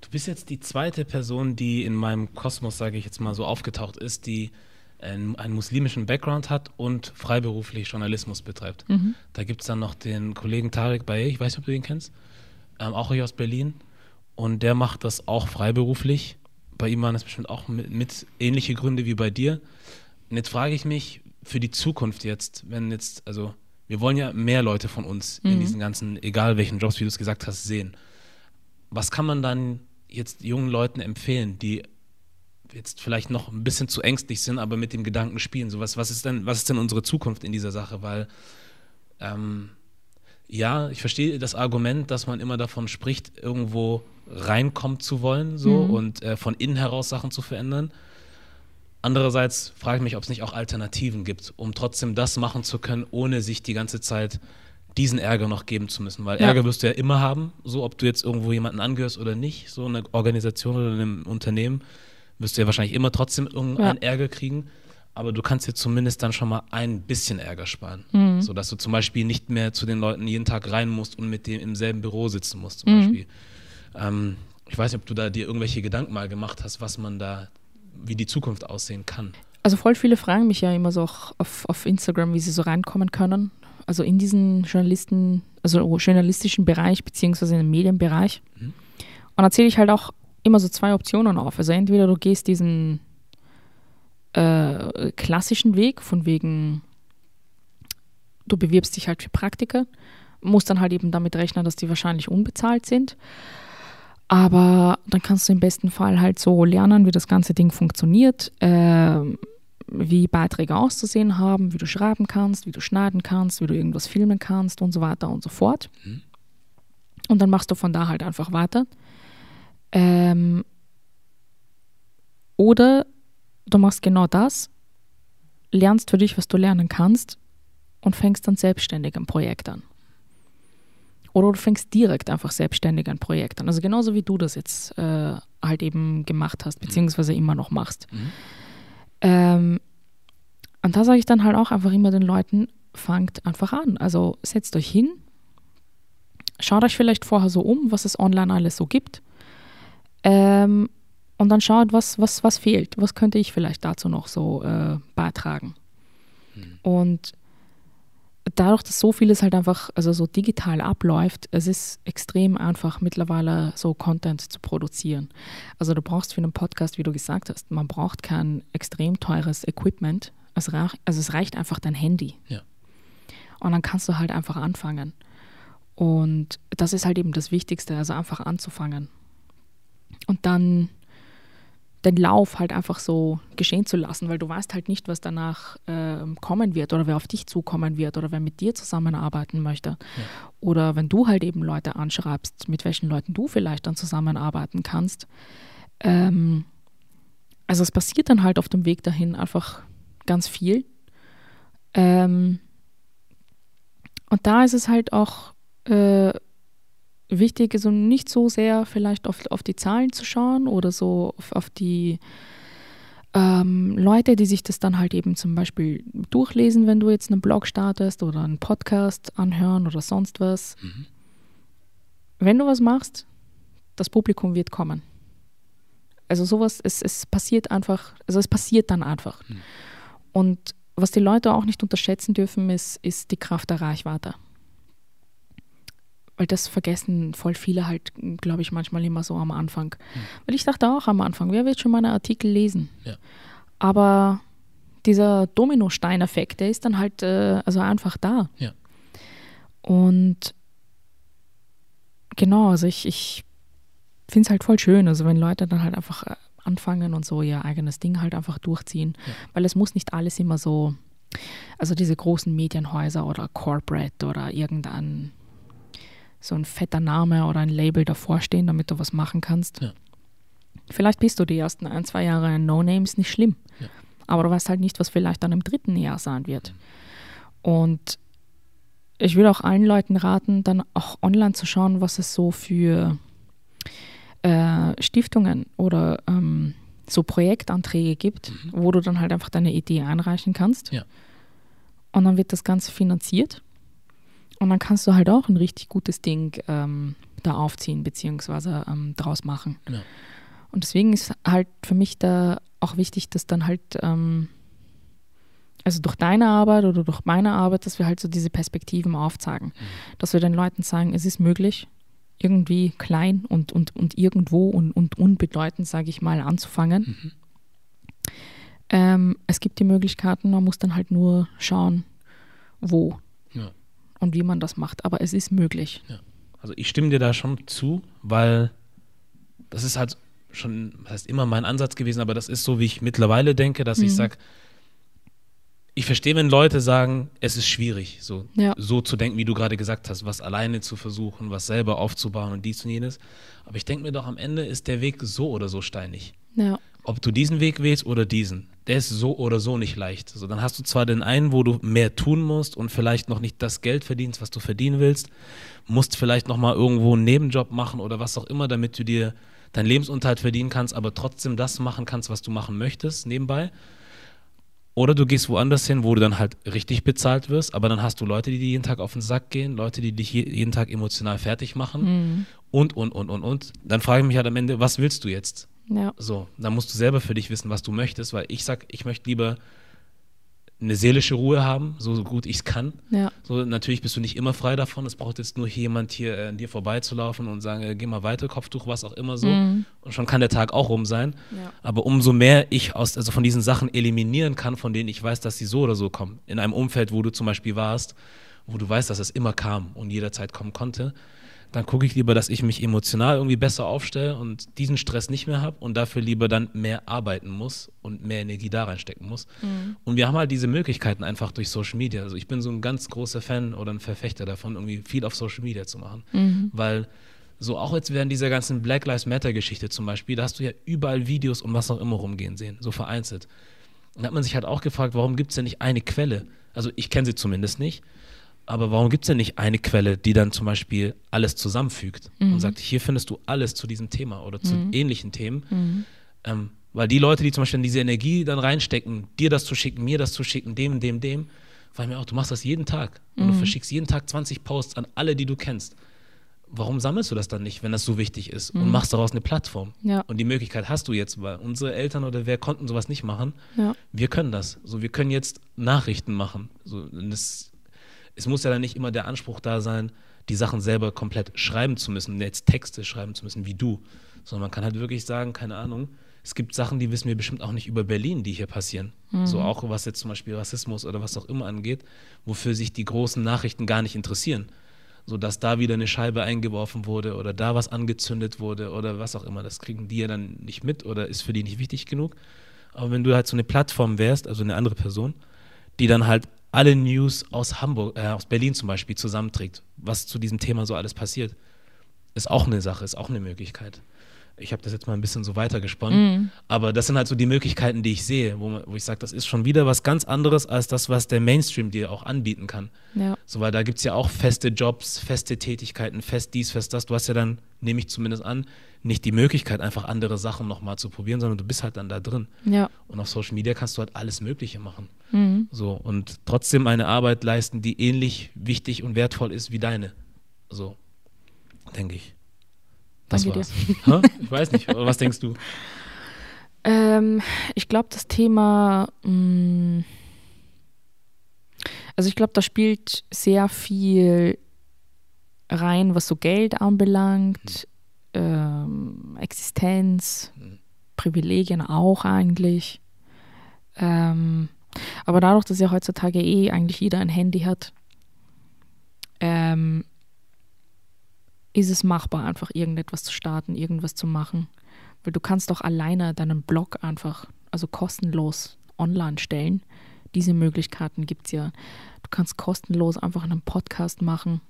Du bist jetzt die zweite Person, die in meinem Kosmos, sage ich jetzt mal so, aufgetaucht ist, die einen, muslimischen Background hat und freiberuflich Journalismus betreibt. Mhm. Da gibt es dann noch den Kollegen Tarek Baye, ich weiß nicht, ob du ihn kennst, ähm, auch hier aus Berlin. Und der macht das auch freiberuflich. Bei ihm waren es bestimmt auch mit, mit ähnliche Gründe wie bei dir. Und jetzt frage ich mich für die Zukunft jetzt, wenn jetzt, also wir wollen ja mehr Leute von uns in Mhm. diesen ganzen, egal welchen Jobs, wie du es gesagt hast, sehen. Was kann man dann jetzt jungen Leuten empfehlen, die jetzt vielleicht noch ein bisschen zu ängstlich sind, aber mit dem Gedanken spielen? So was, was ist denn, was ist denn unsere Zukunft in dieser Sache? Weil ähm, ja, ich verstehe das Argument, dass man immer davon spricht, irgendwo reinkommen zu wollen, so Mhm. und äh, von innen heraus Sachen zu verändern. Andererseits frage ich mich, ob es nicht auch Alternativen gibt, um trotzdem das machen zu können, ohne sich die ganze Zeit diesen Ärger noch geben zu müssen. Weil ja. Ärger wirst du ja immer haben, so ob du jetzt irgendwo jemanden angehörst oder nicht, so eine Organisation oder einem Unternehmen, wirst du ja wahrscheinlich immer trotzdem irgendeinen ja. Ärger kriegen. Aber du kannst dir zumindest dann schon mal ein bisschen Ärger sparen. Mhm. So dass du zum Beispiel nicht mehr zu den Leuten jeden Tag rein musst und mit dem im selben Büro sitzen musst, zum mhm. Beispiel. Ähm, ich weiß nicht, ob du da dir irgendwelche Gedanken mal gemacht hast, was man da, wie die Zukunft aussehen kann. Also voll viele fragen mich ja immer so auf, auf Instagram, wie sie so reinkommen können also in diesen Journalisten, also journalistischen Bereich beziehungsweise im Medienbereich. Mhm. Und da zähle ich halt auch immer so zwei Optionen auf. Also entweder du gehst diesen äh, klassischen Weg, von wegen, du bewirbst dich halt für Praktika, musst dann halt eben damit rechnen, dass die wahrscheinlich unbezahlt sind. Aber dann kannst du im besten Fall halt so lernen, wie das ganze Ding funktioniert. Äh, wie Beiträge auszusehen haben, wie du schreiben kannst, wie du schneiden kannst, wie du irgendwas filmen kannst und so weiter und so fort. Mhm. Und dann machst du von da halt einfach weiter. Ähm, oder du machst genau das, lernst für dich, was du lernen kannst und fängst dann selbstständig ein Projekt an. Oder du fängst direkt einfach selbstständig ein Projekt an. Also genauso wie du das jetzt äh, halt eben gemacht hast, beziehungsweise immer noch machst. Mhm. Ähm, und da sage ich dann halt auch einfach immer den Leuten, fangt einfach an. Also setzt euch hin, schaut euch vielleicht vorher so um, was es online alles so gibt. Ähm, und dann schaut, was, was, was fehlt. Was könnte ich vielleicht dazu noch so äh, beitragen? Mhm. Und dadurch, dass so vieles halt einfach, also so digital abläuft, es ist extrem einfach mittlerweile so Content zu produzieren. Also du brauchst für einen Podcast, wie du gesagt hast, man braucht kein extrem teures Equipment. Es reicht, also es reicht einfach dein Handy. Ja. Und dann kannst du halt einfach anfangen. Und das ist halt eben das Wichtigste, also einfach anzufangen. Und dann den Lauf halt einfach so geschehen zu lassen, weil du weißt halt nicht, was danach äh, kommen wird oder wer auf dich zukommen wird oder wer mit dir zusammenarbeiten möchte. Ja. Oder wenn du halt eben Leute anschreibst, mit welchen Leuten du vielleicht dann zusammenarbeiten kannst. Ähm, also es passiert dann halt auf dem Weg dahin einfach ganz viel. Ähm, und da ist es halt auch äh, wichtig, also nicht so sehr vielleicht auf, auf die Zahlen zu schauen oder so auf, auf die ähm, Leute, die sich das dann halt eben zum Beispiel durchlesen, wenn du jetzt einen Blog startest oder einen Podcast anhören oder sonst was. Mhm. Wenn du was machst, das Publikum wird kommen. Also sowas, es, es passiert einfach, also es passiert dann einfach. Mhm. Und was die Leute auch nicht unterschätzen dürfen, ist, ist die Kraft der Reichweite weil das vergessen voll viele halt, glaube ich, manchmal immer so am Anfang. Mhm. Weil ich dachte auch am Anfang, wer wird schon meine Artikel lesen? Ja. Aber dieser Dominostein-Effekt, der ist dann halt äh, also einfach da. Ja. Und genau, also ich, ich finde es halt voll schön, also wenn Leute dann halt einfach äh, anfangen und so ihr eigenes Ding halt einfach durchziehen, ja. weil es muss nicht alles immer so, also diese großen Medienhäuser oder Corporate oder irgendein so ein fetter Name oder ein Label davor stehen, damit du was machen kannst. Ja. Vielleicht bist du die ersten ein, zwei Jahre ein No-Name, ist nicht schlimm. Ja. Aber du weißt halt nicht, was vielleicht dann im dritten Jahr sein wird. Mhm. Und ich würde auch allen Leuten raten, dann auch online zu schauen, was es so für äh, Stiftungen oder ähm, so Projektanträge gibt, mhm. wo du dann halt einfach deine Idee einreichen kannst. Ja. Und dann wird das Ganze finanziert. Und dann kannst du halt auch ein richtig gutes Ding ähm, da aufziehen, beziehungsweise ähm, draus machen. Ja. Und deswegen ist halt für mich da auch wichtig, dass dann halt, ähm, also durch deine Arbeit oder durch meine Arbeit, dass wir halt so diese Perspektiven aufzeigen. Mhm. Dass wir den Leuten sagen, es ist möglich, irgendwie klein und, und, und irgendwo und, und unbedeutend, sage ich mal, anzufangen. Mhm. Ähm, es gibt die Möglichkeiten, man muss dann halt nur schauen, wo und wie man das macht. Aber es ist möglich. Ja. Also ich stimme dir da schon zu, weil das ist halt schon, das heißt immer mein Ansatz gewesen, aber das ist so, wie ich mittlerweile denke, dass mhm. ich sage, ich verstehe, wenn Leute sagen, es ist schwierig, so, ja. so zu denken, wie du gerade gesagt hast, was alleine zu versuchen, was selber aufzubauen und dies und jenes. Aber ich denke mir doch, am Ende ist der Weg so oder so steinig. Ja. Ob du diesen Weg wählst oder diesen. Der ist so oder so nicht leicht. So, dann hast du zwar den einen, wo du mehr tun musst und vielleicht noch nicht das Geld verdienst, was du verdienen willst, musst vielleicht noch mal irgendwo einen Nebenjob machen oder was auch immer, damit du dir deinen Lebensunterhalt verdienen kannst, aber trotzdem das machen kannst, was du machen möchtest nebenbei. Oder du gehst woanders hin, wo du dann halt richtig bezahlt wirst, aber dann hast du Leute, die dir jeden Tag auf den Sack gehen, Leute, die dich jeden Tag emotional fertig machen mhm. und, und, und, und, und. Dann frage ich mich halt am Ende, was willst du jetzt? Ja. So, dann musst du selber für dich wissen, was du möchtest, weil ich sag, ich möchte lieber eine seelische Ruhe haben, so gut ich es kann. Ja. So, natürlich bist du nicht immer frei davon. Es braucht jetzt nur jemand hier äh, an dir vorbeizulaufen und sagen, äh, geh mal weiter, Kopftuch, was auch immer so. Mhm. Und schon kann der Tag auch rum sein. Ja. Aber umso mehr ich aus, also von diesen Sachen eliminieren kann, von denen ich weiß, dass sie so oder so kommen, in einem Umfeld, wo du zum Beispiel warst, wo du weißt, dass es immer kam und jederzeit kommen konnte, dann gucke ich lieber, dass ich mich emotional irgendwie besser aufstelle und diesen Stress nicht mehr habe und dafür lieber dann mehr arbeiten muss und mehr Energie da reinstecken muss. Mhm. Und wir haben halt diese Möglichkeiten einfach durch Social Media. Also ich bin so ein ganz großer Fan oder ein Verfechter davon, irgendwie viel auf Social Media zu machen. Mhm. Weil so auch jetzt während dieser ganzen Black Lives Matter Geschichte zum Beispiel, da hast du ja überall Videos um was auch immer rumgehen sehen, so vereinzelt. Und da hat man sich halt auch gefragt, warum gibt es denn nicht eine Quelle? Also ich kenne sie zumindest nicht aber warum gibt es denn nicht eine Quelle, die dann zum Beispiel alles zusammenfügt mhm. und sagt, hier findest du alles zu diesem Thema oder zu mhm. ähnlichen Themen? Mhm. Ähm, weil die Leute, die zum Beispiel in diese Energie dann reinstecken, dir das zu schicken, mir das zu schicken, dem, dem, dem, weil mir auch, du machst das jeden Tag und du mhm. verschickst jeden Tag 20 Posts an alle, die du kennst. Warum sammelst du das dann nicht, wenn das so wichtig ist und mhm. machst daraus eine Plattform? Ja. Und die Möglichkeit hast du jetzt, weil unsere Eltern oder wer konnten sowas nicht machen. Ja. Wir können das. So, wir können jetzt Nachrichten machen. So, das es muss ja dann nicht immer der Anspruch da sein, die Sachen selber komplett schreiben zu müssen, jetzt Texte schreiben zu müssen wie du, sondern man kann halt wirklich sagen, keine Ahnung, es gibt Sachen, die wissen wir bestimmt auch nicht über Berlin, die hier passieren. Mhm. So auch was jetzt zum Beispiel Rassismus oder was auch immer angeht, wofür sich die großen Nachrichten gar nicht interessieren. So dass da wieder eine Scheibe eingeworfen wurde oder da was angezündet wurde oder was auch immer. Das kriegen die ja dann nicht mit oder ist für die nicht wichtig genug. Aber wenn du halt so eine Plattform wärst, also eine andere Person, die dann halt alle News aus Hamburg, äh, aus Berlin zum Beispiel zusammenträgt, was zu diesem Thema so alles passiert, ist auch eine Sache, ist auch eine Möglichkeit. Ich habe das jetzt mal ein bisschen so weitergesponnen, mm. aber das sind halt so die Möglichkeiten, die ich sehe, wo, wo ich sage, das ist schon wieder was ganz anderes als das, was der Mainstream dir auch anbieten kann. Ja. So, weil da gibt es ja auch feste Jobs, feste Tätigkeiten, fest dies, fest das. Du hast ja dann, nehme ich zumindest an, nicht die Möglichkeit, einfach andere Sachen nochmal zu probieren, sondern du bist halt dann da drin. Ja. Und auf Social Media kannst du halt alles Mögliche machen. Mhm. So, und trotzdem eine Arbeit leisten, die ähnlich wichtig und wertvoll ist wie deine. So, denke ich. Das Danke war's. ich weiß nicht, aber was denkst du? <laughs> Ähm, ich glaube, das Thema, mh, mm, also ich glaube, da spielt sehr viel rein, was so Geld anbelangt, ähm, Existenz, mhm. Privilegien auch eigentlich. Ähm, aber dadurch, dass ja heutzutage eh eigentlich jeder ein Handy hat, ähm, ist es machbar, einfach irgendetwas zu starten, irgendwas zu machen. Weil du kannst doch alleine deinen Blog einfach, also kostenlos online stellen. Diese Möglichkeiten gibt es ja. Du kannst kostenlos einfach einen Podcast machen.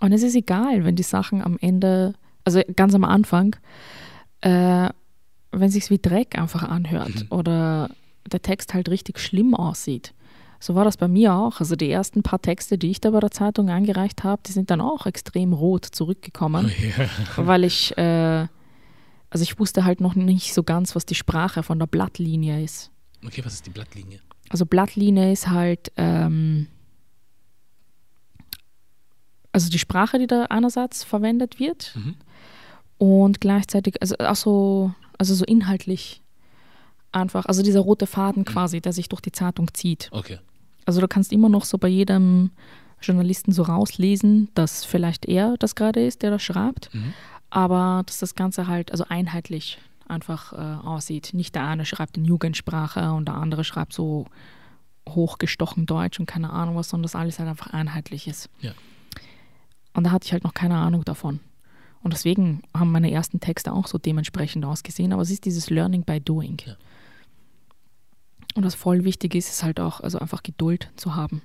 Und es ist egal, wenn die Sachen am Ende also ganz am Anfang, äh, wenn es sich wie Dreck einfach anhört mhm. oder der Text halt richtig schlimm aussieht. So war das bei mir auch. Also die ersten paar Texte, die ich da bei der Zeitung eingereicht habe, die sind dann auch extrem rot zurückgekommen, oh yeah. <laughs> weil ich, äh, also ich wusste halt noch nicht so ganz, was die Sprache von der Blattlinie ist. Okay, was ist die Blattlinie? Also Blattlinie ist halt, ähm, also die Sprache, die da einerseits verwendet wird. Mhm und gleichzeitig, also auch so, also so inhaltlich einfach, also dieser rote Faden quasi, der sich durch die Zeitung zieht. Okay. Also du kannst immer noch so bei jedem Journalisten so rauslesen, dass vielleicht er das gerade ist, der das schreibt, mhm. aber dass das Ganze halt also einheitlich einfach äh, aussieht. Nicht der eine schreibt in Jugendsprache und der andere schreibt so hochgestochen Deutsch und keine Ahnung was, sondern dass alles halt einfach einheitlich ist. Ja. Und da hatte ich halt noch keine Ahnung davon. Und deswegen haben meine ersten Texte auch so dementsprechend ausgesehen. Aber es ist dieses Learning by Doing. Ja. Und was voll wichtig ist, ist halt auch, also einfach Geduld zu haben.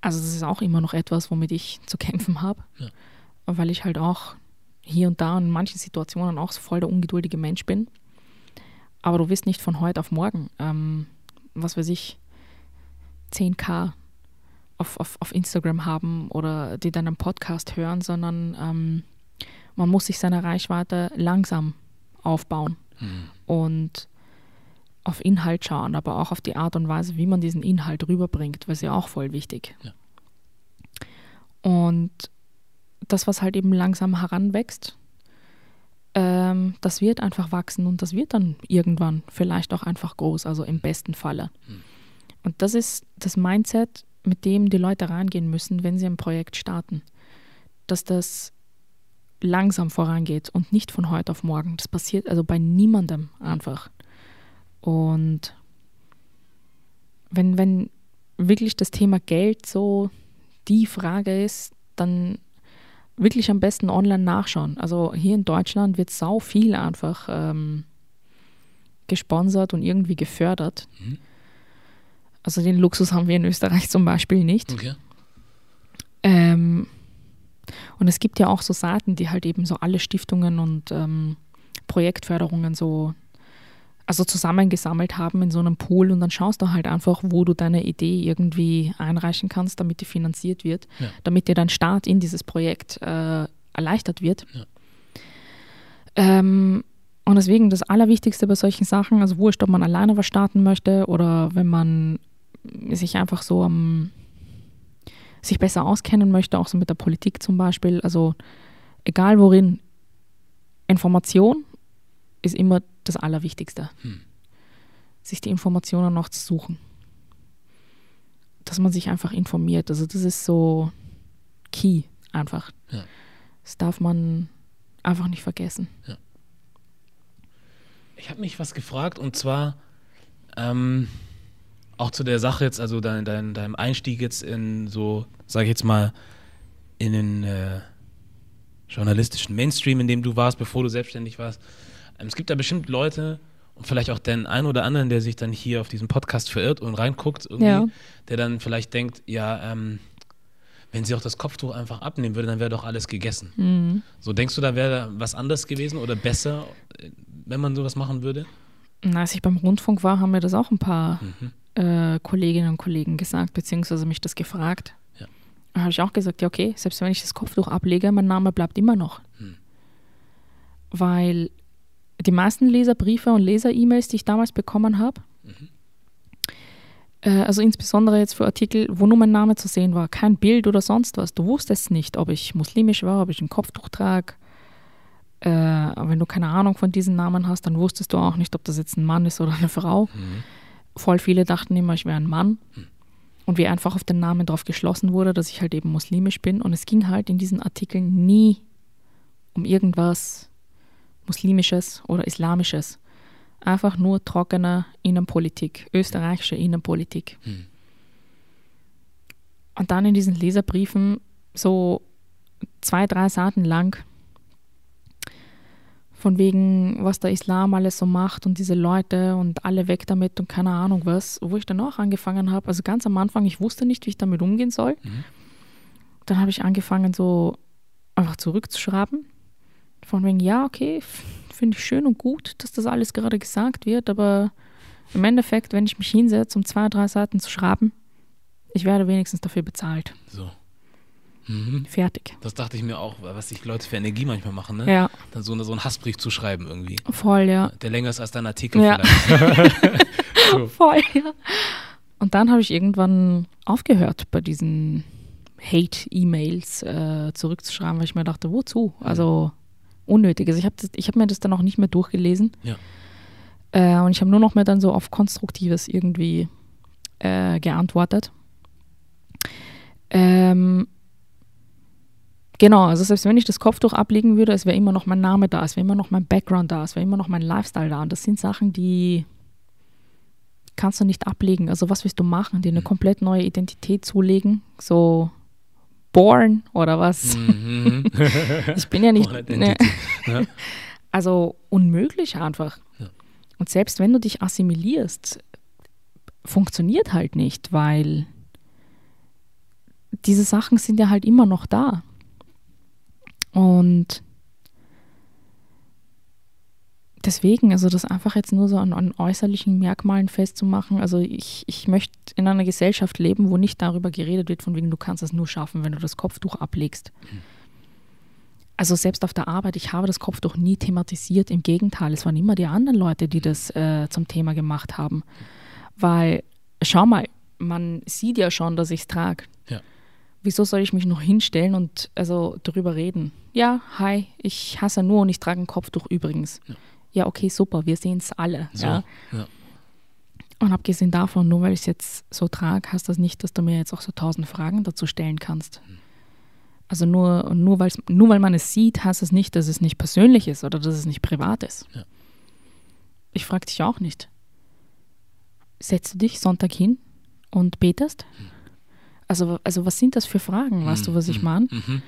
Also das ist auch immer noch etwas, womit ich zu kämpfen habe. Ja. Weil ich halt auch hier und da in manchen Situationen auch so voll der ungeduldige Mensch bin. aber du wirst nicht von heute auf morgen, ähm, was weiß ich, 10k auf, auf, auf Instagram haben oder die deinen Podcast hören, sondern ähm, man muss sich seine Reichweite langsam aufbauen Mhm. und auf Inhalt schauen, aber auch auf die Art und Weise, wie man diesen Inhalt rüberbringt, was ja auch voll wichtig. Ja. Und das, was halt eben langsam heranwächst, ähm, das wird einfach wachsen und das wird dann irgendwann vielleicht auch einfach groß, also im besten Falle. Mhm. Und das ist das Mindset, mit dem die Leute reingehen müssen, wenn sie ein Projekt starten. Dass das langsam vorangeht und nicht von heute auf morgen. Das passiert also bei niemandem einfach. Und wenn, wenn wirklich das Thema Geld so die Frage ist, dann wirklich am besten online nachschauen. Also hier in Deutschland wird sau viel einfach ähm, gesponsert und irgendwie gefördert. Mhm. Also den Luxus haben wir in Österreich zum Beispiel nicht. Okay. Ähm, und es gibt ja auch so Seiten, die halt eben so alle Stiftungen und ähm, Projektförderungen so also zusammengesammelt haben in so einem Pool und dann schaust du halt einfach, wo du deine Idee irgendwie einreichen kannst, damit die finanziert wird, Ja. damit dir dein Start in dieses Projekt äh, erleichtert wird. Ja. Ähm, und deswegen das Allerwichtigste bei solchen Sachen, also wurscht, ob man alleine was starten möchte oder wenn man sich einfach so am sich besser auskennen möchte, auch so mit der Politik zum Beispiel. Also egal worin, Information ist immer das Allerwichtigste. Hm. Sich die Informationen noch zu suchen. Dass man sich einfach informiert. Also das ist so key einfach. Ja. Das darf man einfach nicht vergessen. Ich habe mich was gefragt und zwar ähm, auch zu der Sache jetzt, also dein, dein, deinem Einstieg jetzt in so, sage ich jetzt mal, in den äh, journalistischen Mainstream, in dem du warst, bevor du selbstständig warst. Ähm, es gibt da bestimmt Leute und vielleicht auch den einen oder anderen, der sich dann hier auf diesen Podcast verirrt und reinguckt, irgendwie, Ja. der dann vielleicht denkt, ja, ähm, wenn sie auch das Kopftuch einfach abnehmen würde, dann wäre doch alles gegessen. Mhm. So denkst du, da wäre was anders gewesen oder besser, äh, wenn man sowas machen würde? Und als ich beim Rundfunk war, haben mir das auch ein paar Mhm. Äh, Kolleginnen und Kollegen gesagt, beziehungsweise mich das gefragt. Ja. Da habe ich auch gesagt, ja okay, selbst wenn ich das Kopftuch ablege, mein Name bleibt immer noch. Hm. Weil die meisten Leserbriefe und Leser-E-Mails, die ich damals bekommen habe, Mhm. äh, also insbesondere jetzt für Artikel, wo nur mein Name zu sehen war, kein Bild oder sonst was, du wusstest nicht, ob ich muslimisch war, ob ich ein Kopftuch trage. Äh, wenn du keine Ahnung von diesen Namen hast, dann wusstest du auch nicht, ob das jetzt ein Mann ist oder eine Frau. Mhm. Voll viele dachten immer, ich wäre ein Mann. Hm. Und wie einfach auf den Namen drauf geschlossen wurde, dass ich halt eben muslimisch bin. Und es ging halt in diesen Artikeln nie um irgendwas Muslimisches oder Islamisches. Einfach nur trockene Innenpolitik, österreichische Innenpolitik. Hm. Und dann in diesen Leserbriefen so zwei, drei Seiten lang von wegen, was der Islam alles so macht und diese Leute und alle weg damit und keine Ahnung was, wo ich dann auch angefangen habe, also ganz am Anfang, ich wusste nicht, wie ich damit umgehen soll. Mhm. Dann habe ich angefangen, so einfach zurückzuschreiben. Von wegen, ja, okay, finde ich schön und gut, dass das alles gerade gesagt wird, aber im Endeffekt, wenn ich mich hinsetze, um zwei, drei Seiten zu schreiben, ich werde wenigstens dafür bezahlt. So. Mhm. Fertig. Das dachte ich mir auch, was sich Leute für Energie manchmal machen, ne? Ja, Dann so, eine, so einen Hassbrief zu schreiben irgendwie. voll, ja. Der länger ist als dein Artikel Ja. vielleicht. so. <laughs> Voll, ja. Und dann habe ich irgendwann aufgehört, bei diesen Hate-E-Mails äh, zurückzuschreiben, weil ich mir dachte, wozu? Also unnötig. Also ich habe hab mir das dann auch nicht mehr durchgelesen. Ja. Äh, und ich habe nur noch mehr dann so auf Konstruktives irgendwie äh, geantwortet. Ähm, genau, also selbst wenn ich das Kopftuch ablegen würde, es wäre immer noch mein Name da, es wäre immer noch mein Background da, es wäre immer noch mein Lifestyle da. Und das sind Sachen, die kannst du nicht ablegen. Also was willst du machen? Dir eine Mhm. komplett neue Identität zulegen? So born oder was? Mhm. <laughs> Ich bin ja nicht. Ne. Ja. <laughs> also unmöglich einfach. Ja. Und selbst wenn du dich assimilierst, funktioniert halt nicht, weil diese Sachen sind ja halt immer noch da. Und deswegen, also das einfach jetzt nur so an, an äußerlichen Merkmalen festzumachen. Also ich, ich möchte in einer Gesellschaft leben, wo nicht darüber geredet wird, von wegen, du kannst es nur schaffen, wenn du das Kopftuch ablegst. Mhm. Also selbst auf der Arbeit, ich habe das Kopftuch nie thematisiert. Im Gegenteil, es waren immer die anderen Leute, die das äh, zum Thema gemacht haben. Weil, schau mal, man sieht ja schon, dass ich es trage. Ja. Wieso soll ich mich noch hinstellen und also darüber reden? Ja, hi, ich hasse nur und ich trage ein Kopftuch übrigens. Ja ja, okay, super, wir sehen es alle. So, ja. ja. Und abgesehen davon, nur weil ich es jetzt so trage, heißt das nicht, dass du mir jetzt auch so tausend Fragen dazu stellen kannst. Hm. Also nur, nur, nur weil man es sieht, heißt es das nicht, dass es nicht persönlich ist oder dass es nicht privat ist. Ja. Ich frage dich auch nicht. Setzt du dich Sonntag hin und betest? Hm. Also, also was sind das für Fragen, weißt hm. du, was ich hm. meine? Mhm.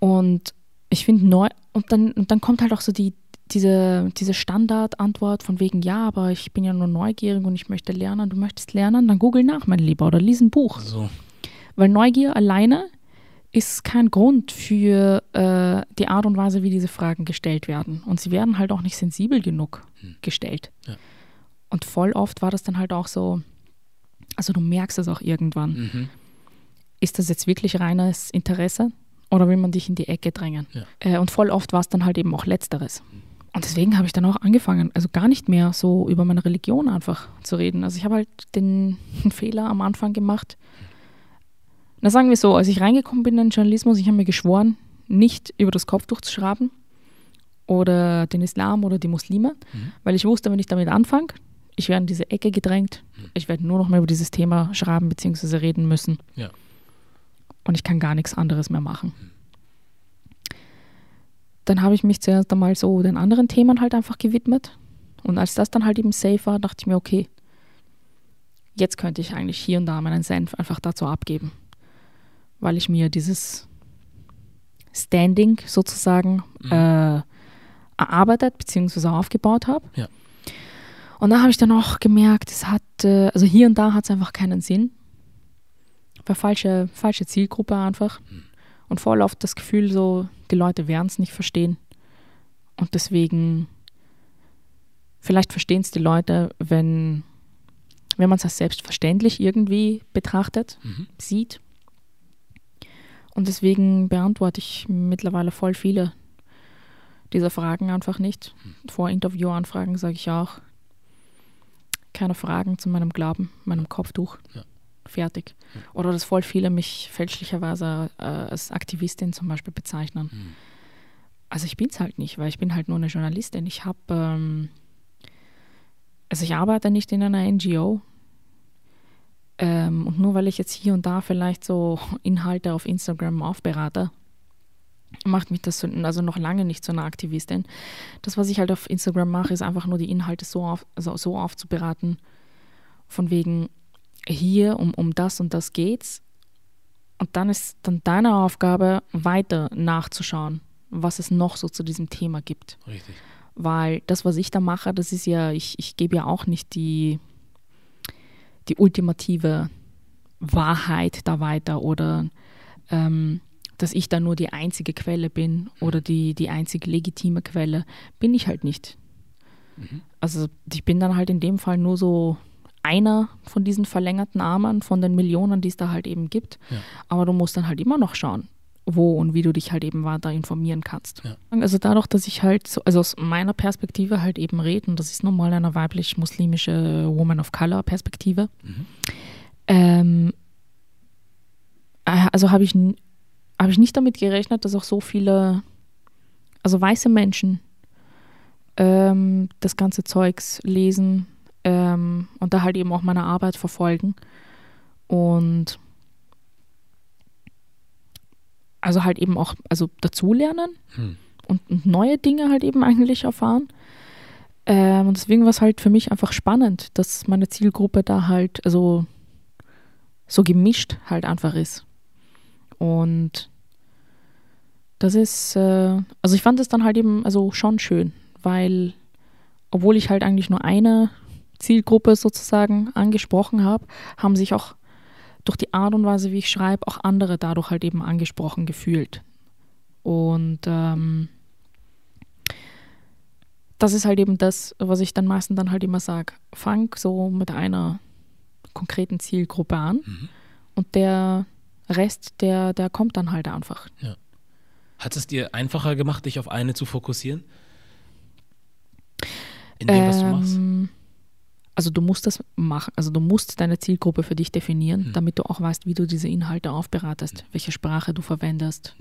Und ich finde neu, und dann, und dann kommt halt auch so die, diese, diese Standardantwort von wegen, ja, aber ich bin ja nur neugierig und ich möchte lernen, du möchtest lernen, dann google nach, mein Lieber, oder lies ein Buch. So. Weil Neugier alleine ist kein Grund für äh, die Art und Weise, wie diese Fragen gestellt werden. Und sie werden halt auch nicht sensibel genug hm. gestellt. Ja. Und voll oft war das dann halt auch so, also du merkst es auch irgendwann. Mhm. Ist das jetzt wirklich reines Interesse oder will man dich in die Ecke drängen? Ja. Äh, und voll oft war es dann halt eben auch Letzteres. Und deswegen habe ich dann auch angefangen, also gar nicht mehr so über meine Religion einfach zu reden. Also ich habe halt den <laughs> Fehler am Anfang gemacht. Na sagen wir so, als ich reingekommen bin in den Journalismus, ich habe mir geschworen, nicht über das Kopftuch zu schreiben oder den Islam oder die Muslime, mhm. weil ich wusste, wenn ich damit anfange, ich werde in diese Ecke gedrängt, mhm. ich werde nur noch mehr über dieses Thema schreiben bzw. reden müssen. Ja. Und ich kann gar nichts anderes mehr machen. Dann habe ich mich zuerst einmal so den anderen Themen halt einfach gewidmet. Und als das dann halt eben safe war, dachte ich mir, okay, jetzt könnte ich eigentlich hier und da meinen Senf einfach dazu abgeben. Weil ich mir dieses Standing sozusagen mhm. äh, erarbeitet bzw. aufgebaut habe. Ja. Und da habe ich dann auch gemerkt, es hat, äh, also hier und da hat es einfach keinen Sinn. War falsche, falsche Zielgruppe einfach. Mhm. Und voll oft das Gefühl so, die Leute werden es nicht verstehen. Und deswegen, vielleicht verstehen es die Leute, wenn, wenn man es als selbstverständlich irgendwie betrachtet, mhm. sieht. Und deswegen beantworte ich mittlerweile voll viele dieser Fragen einfach nicht. Mhm. Vor Interviewanfragen sage ich auch, keine Fragen zu meinem Glauben, meinem Kopftuch. Ja fertig. Oder dass voll viele mich fälschlicherweise äh, als Aktivistin zum Beispiel bezeichnen. Mhm. Also ich bin es halt nicht, weil ich bin halt nur eine Journalistin. Ich habe, ähm, also ich arbeite nicht in einer NGO. Ähm, und nur weil ich jetzt hier und da vielleicht so <laughs> Inhalte auf Instagram aufberate, macht mich das also noch lange nicht zu einer Aktivistin. Das, was ich halt auf Instagram mache, ist einfach nur die Inhalte so, auf, also so aufzuberaten, von wegen, hier um, um das und das geht's. Und dann ist dann deine Aufgabe, weiter nachzuschauen, was es noch so zu diesem Thema gibt. Richtig. Weil das, was ich da mache, das ist ja, ich, ich gebe ja auch nicht die, die ultimative Wahrheit da weiter oder ähm, dass ich da nur die einzige Quelle bin oder die, die einzige legitime Quelle, bin ich halt nicht. Mhm. Also ich bin dann halt in dem Fall nur so einer von diesen verlängerten Armen von den Millionen, die es da halt eben gibt. Ja. Aber du musst dann halt immer noch schauen, wo und wie du dich halt eben weiter informieren kannst. Ja. Also dadurch, dass ich halt, so, also aus meiner Perspektive halt eben rede, und das ist normal eine weiblich-muslimische Woman of Color Perspektive, mhm. ähm, äh, also habe ich, hab ich nicht damit gerechnet, dass auch so viele, also weiße Menschen ähm, das ganze Zeugs lesen, ähm, und da halt eben auch meine Arbeit verfolgen. Und also halt eben auch also dazulernen hm. und, und, neue Dinge halt eben eigentlich erfahren. Ähm, und deswegen war es halt für mich einfach spannend, dass meine Zielgruppe da halt also so gemischt halt einfach ist. Und das ist, äh, also ich fand es dann halt eben also schon schön, weil obwohl ich halt eigentlich nur eine Zielgruppe sozusagen angesprochen habe, haben sich auch durch die Art und Weise, wie ich schreibe, auch andere dadurch halt eben angesprochen gefühlt. Und ähm, das ist halt eben das, was ich dann meistens dann halt immer sage. Fang so mit einer konkreten Zielgruppe an Mhm. und der Rest, der, der kommt dann halt einfach. Hat es dir einfacher gemacht, dich auf eine zu fokussieren? In dem, was du machst? Also du musst das machen, also du musst deine Zielgruppe für dich definieren, Hm. damit du auch weißt, wie du diese Inhalte aufbereitest, welche Sprache du verwendest,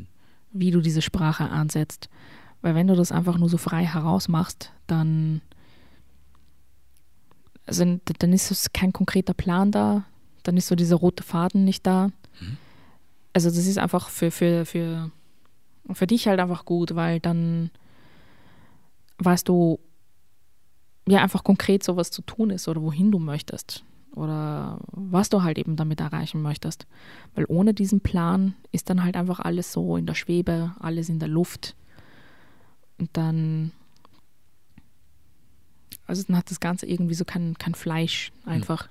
wie du diese Sprache ansetzt. Weil wenn du das einfach nur so frei herausmachst, dann, also, dann ist es kein konkreter Plan da, dann ist so dieser rote Faden nicht da. Mhm. Also das ist einfach für, für, für, für dich halt einfach gut, weil dann weißt du, ja, einfach konkret so was zu tun ist oder wohin du möchtest oder was du halt eben damit erreichen möchtest. Weil ohne diesen Plan ist dann halt einfach alles so in der Schwebe, alles in der Luft. Und dann, also dann hat das Ganze irgendwie so kein, kein Fleisch einfach.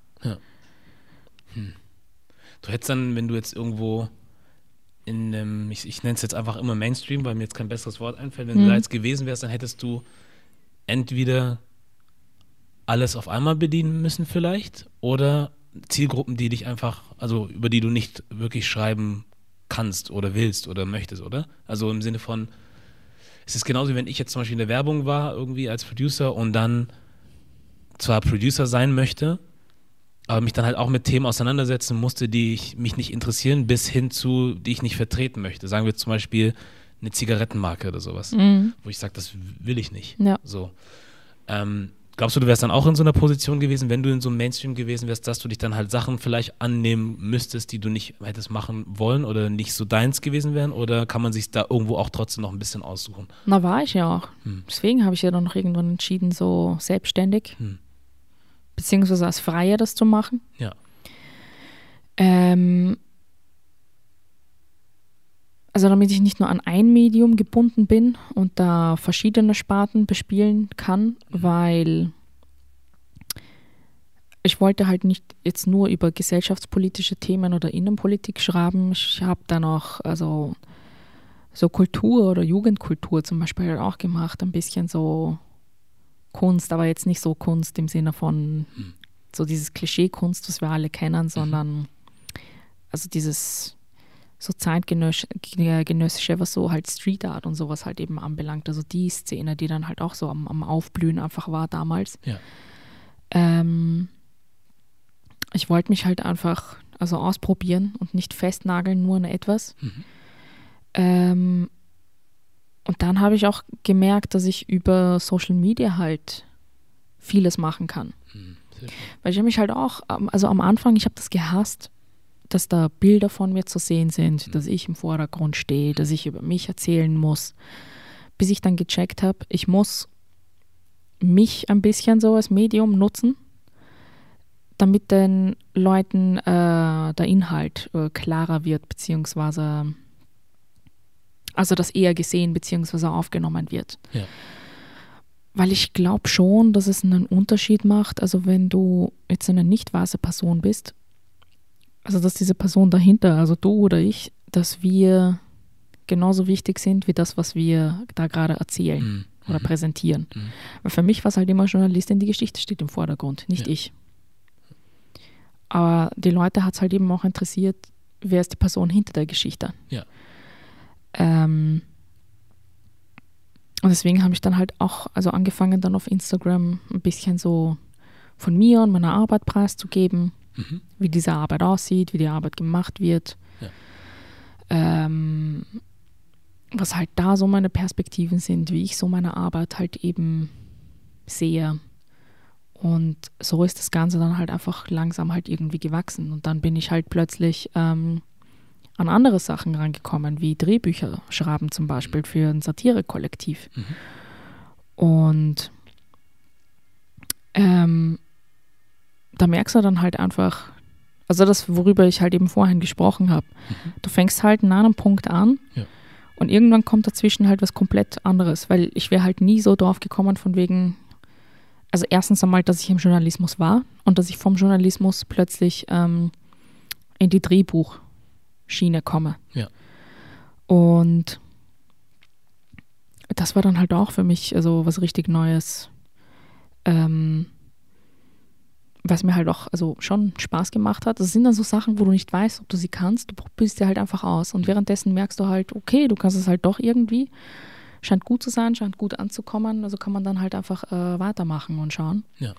Du hättest dann, wenn du jetzt irgendwo in einem, ich, ich nenne es jetzt einfach immer Mainstream, weil mir jetzt kein besseres Wort einfällt, wenn Mhm. du da jetzt gewesen wärst, dann hättest du entweder alles auf einmal bedienen müssen vielleicht oder Zielgruppen, die dich einfach, also über die du nicht wirklich schreiben kannst oder willst oder möchtest, oder? Also im Sinne von, es ist genauso, wie wenn ich jetzt zum Beispiel in der Werbung war, irgendwie als Producer und dann zwar Producer sein möchte, aber mich dann halt auch mit Themen auseinandersetzen musste, die ich, mich nicht interessieren, bis hin zu, die ich nicht vertreten möchte. Sagen wir zum Beispiel eine Zigarettenmarke oder sowas, Mhm. wo ich sage, das will ich nicht. Ja. So. Ähm, glaubst du, du wärst dann auch in so einer Position gewesen, wenn du in so einem Mainstream gewesen wärst, dass du dich dann halt Sachen vielleicht annehmen müsstest, die du nicht hättest machen wollen oder nicht so deins gewesen wären? Oder kann man sich da irgendwo auch trotzdem noch ein bisschen aussuchen? Na, war ich ja auch. Hm. Deswegen habe ich ja dann noch irgendwann entschieden, so selbstständig, Hm. beziehungsweise als Freier das zu machen. Ja. Ähm, also damit ich nicht nur an ein Medium gebunden bin und da verschiedene Sparten bespielen kann, weil ich wollte halt nicht jetzt nur über gesellschaftspolitische Themen oder Innenpolitik schreiben. Ich habe dann auch also so Kultur oder Jugendkultur zum Beispiel auch gemacht, ein bisschen so Kunst, aber jetzt nicht so Kunst im Sinne von Hm. so dieses Klischee-Kunst, was wir alle kennen, sondern also dieses so zeitgenössische, was so halt Street Art und sowas halt eben anbelangt. Also die Szene, die dann halt auch so am, am Aufblühen einfach war damals. Ja. Ähm, ich wollte mich halt einfach also ausprobieren und nicht festnageln nur an etwas. Mhm. Ähm, und dann habe ich auch gemerkt, dass ich über Social Media halt vieles machen kann. Hm. Schön. Weil ich habe mich halt auch, also am Anfang, ich habe das gehasst, dass da Bilder von mir zu sehen sind, dass ich im Vordergrund stehe, dass ich über mich erzählen muss. Bis ich dann gecheckt habe, ich muss mich ein bisschen so als Medium nutzen, damit den Leuten äh, der Inhalt äh, klarer wird, beziehungsweise also das eher gesehen beziehungsweise aufgenommen wird. Ja. Weil ich glaube schon, dass es einen Unterschied macht, also wenn du jetzt eine nicht weiße Person bist, also dass diese Person dahinter, also du oder ich, dass wir genauso wichtig sind wie das, was wir da gerade erzählen Hm. oder Mhm. präsentieren. Mhm. Weil für mich war es halt immer Journalistin, die Geschichte steht im Vordergrund, nicht Ja. ich. Aber die Leute hat es halt eben auch interessiert, wer ist die Person hinter der Geschichte. Ja. Ähm, und deswegen habe ich dann halt auch also angefangen, dann auf Instagram ein bisschen so von mir und meiner Arbeit preiszugeben, Mhm. wie diese Arbeit aussieht, wie die Arbeit gemacht wird. Ja. Ähm, was halt da so meine Perspektiven sind, wie ich so meine Arbeit halt eben sehe. Und so ist das Ganze dann halt einfach langsam halt irgendwie gewachsen. Und dann bin ich halt plötzlich ähm, an andere Sachen rangekommen, wie Drehbücher schreiben zum Beispiel für ein Satirekollektiv. Mhm. Und ähm, da merkst du dann halt einfach, also das, worüber ich halt eben vorhin gesprochen habe. Du fängst halt an einem Punkt an Ja. und irgendwann kommt dazwischen halt was komplett anderes, weil ich wäre halt nie so drauf gekommen von wegen, also erstens einmal, dass ich im Journalismus war und dass ich vom Journalismus plötzlich ähm, in die Drehbuchschiene komme. Ja. Und das war dann halt auch für mich also was richtig Neues. Ähm, was mir halt auch also schon Spaß gemacht hat. Das sind dann so Sachen, wo du nicht weißt, ob du sie kannst. Du probierst dir halt einfach aus. Und währenddessen merkst du halt, okay, du kannst es halt doch irgendwie. Scheint gut zu sein, scheint gut anzukommen. Also kann man dann halt einfach äh, weitermachen und schauen. Ja.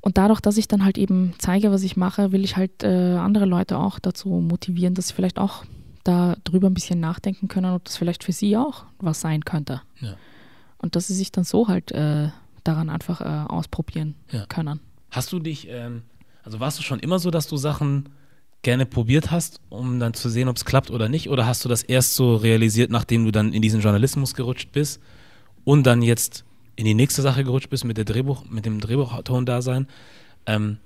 Und dadurch, dass ich dann halt eben zeige, was ich mache, will ich halt äh, andere Leute auch dazu motivieren, dass sie vielleicht auch da drüber ein bisschen nachdenken können, ob das vielleicht für sie auch was sein könnte. Ja. Und dass sie sich dann so halt äh, daran einfach äh, ausprobieren Ja. können. Hast du dich, ähm, also warst du schon immer so, dass du Sachen gerne probiert hast, um dann zu sehen, ob es klappt oder nicht? Oder hast du das erst so realisiert, nachdem du dann in diesen Journalismus gerutscht bist und dann jetzt in die nächste Sache gerutscht bist mit, der Drehbuch, mit dem Drehbuchautoren-Dasein? Ähm,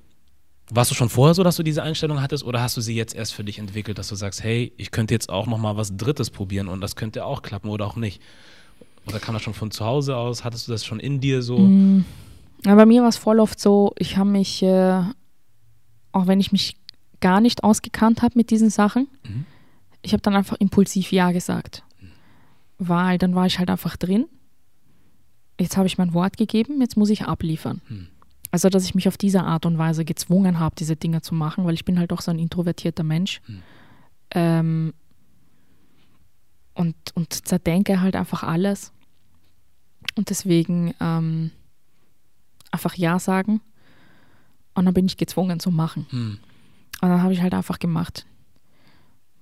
warst du schon vorher so, dass du diese Einstellung hattest oder hast du sie jetzt erst für dich entwickelt, dass du sagst, hey, ich könnte jetzt auch noch mal was Drittes probieren und das könnte auch klappen oder auch nicht? Oder kam das schon von zu Hause aus? Hattest du das schon in dir so? Mm. Ja, bei mir war es voll oft so, ich habe mich, äh, auch wenn ich mich gar nicht ausgekannt habe mit diesen Sachen, Mhm. ich habe dann einfach impulsiv Ja gesagt. Weil dann war ich halt einfach drin. Jetzt habe ich mein Wort gegeben, jetzt muss ich abliefern. Mhm. Also, dass ich mich auf diese Art und Weise gezwungen habe, diese Dinge zu machen, weil ich bin halt auch so ein introvertierter Mensch. Mhm. Ähm, und, und zerdenke halt einfach alles. Und deswegen ähm, einfach Ja sagen. Und dann bin ich gezwungen zu machen. Hm. Und dann habe ich halt einfach gemacht.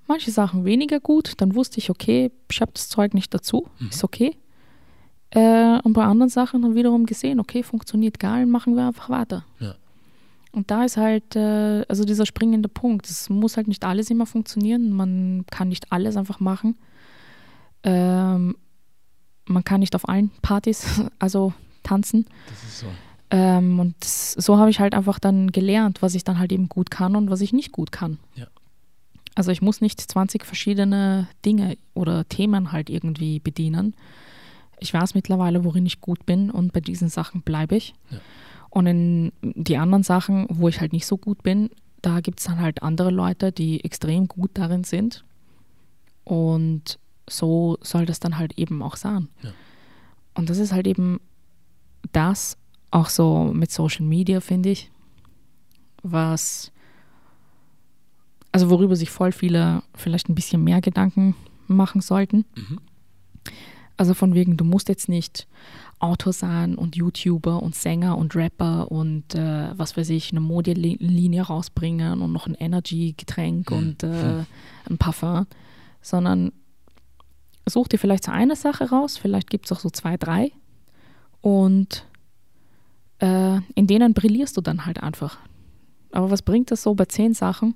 Manche Sachen weniger gut, dann wusste ich, okay, ich habe das Zeug nicht dazu, Mhm. ist okay. Äh, und bei anderen Sachen dann wiederum gesehen, okay, funktioniert geil, machen wir einfach weiter. Ja. Und da ist halt, äh, also dieser springende Punkt. Es muss halt nicht alles immer funktionieren. Man kann nicht alles einfach machen. Ähm, man kann nicht auf allen Partys, <laughs> also tanzen. Das ist so. Ähm, und so habe ich halt einfach dann gelernt, was ich dann halt eben gut kann und was ich nicht gut kann. Ja. Also ich muss nicht 20 verschiedene Dinge oder Themen halt irgendwie bedienen. Ich weiß mittlerweile, worin ich gut bin und bei diesen Sachen bleibe ich. Ja. Und in die anderen Sachen, wo ich halt nicht so gut bin, da gibt es dann halt andere Leute, die extrem gut darin sind. Und so soll das dann halt eben auch sein. Ja. Und das ist halt eben das, auch so mit Social Media, finde ich, was, also worüber sich voll viele vielleicht ein bisschen mehr Gedanken machen sollten. Mhm. Also von wegen, du musst jetzt nicht Autor sein und YouTuber und Sänger und Rapper und äh, was weiß ich, eine Modelinie rausbringen und noch ein Energy-Getränk Hm. und äh, ein Parfum, sondern such dir vielleicht so eine Sache raus, vielleicht gibt es auch so zwei, drei und äh, in denen brillierst du dann halt einfach. Aber was bringt das so bei zehn Sachen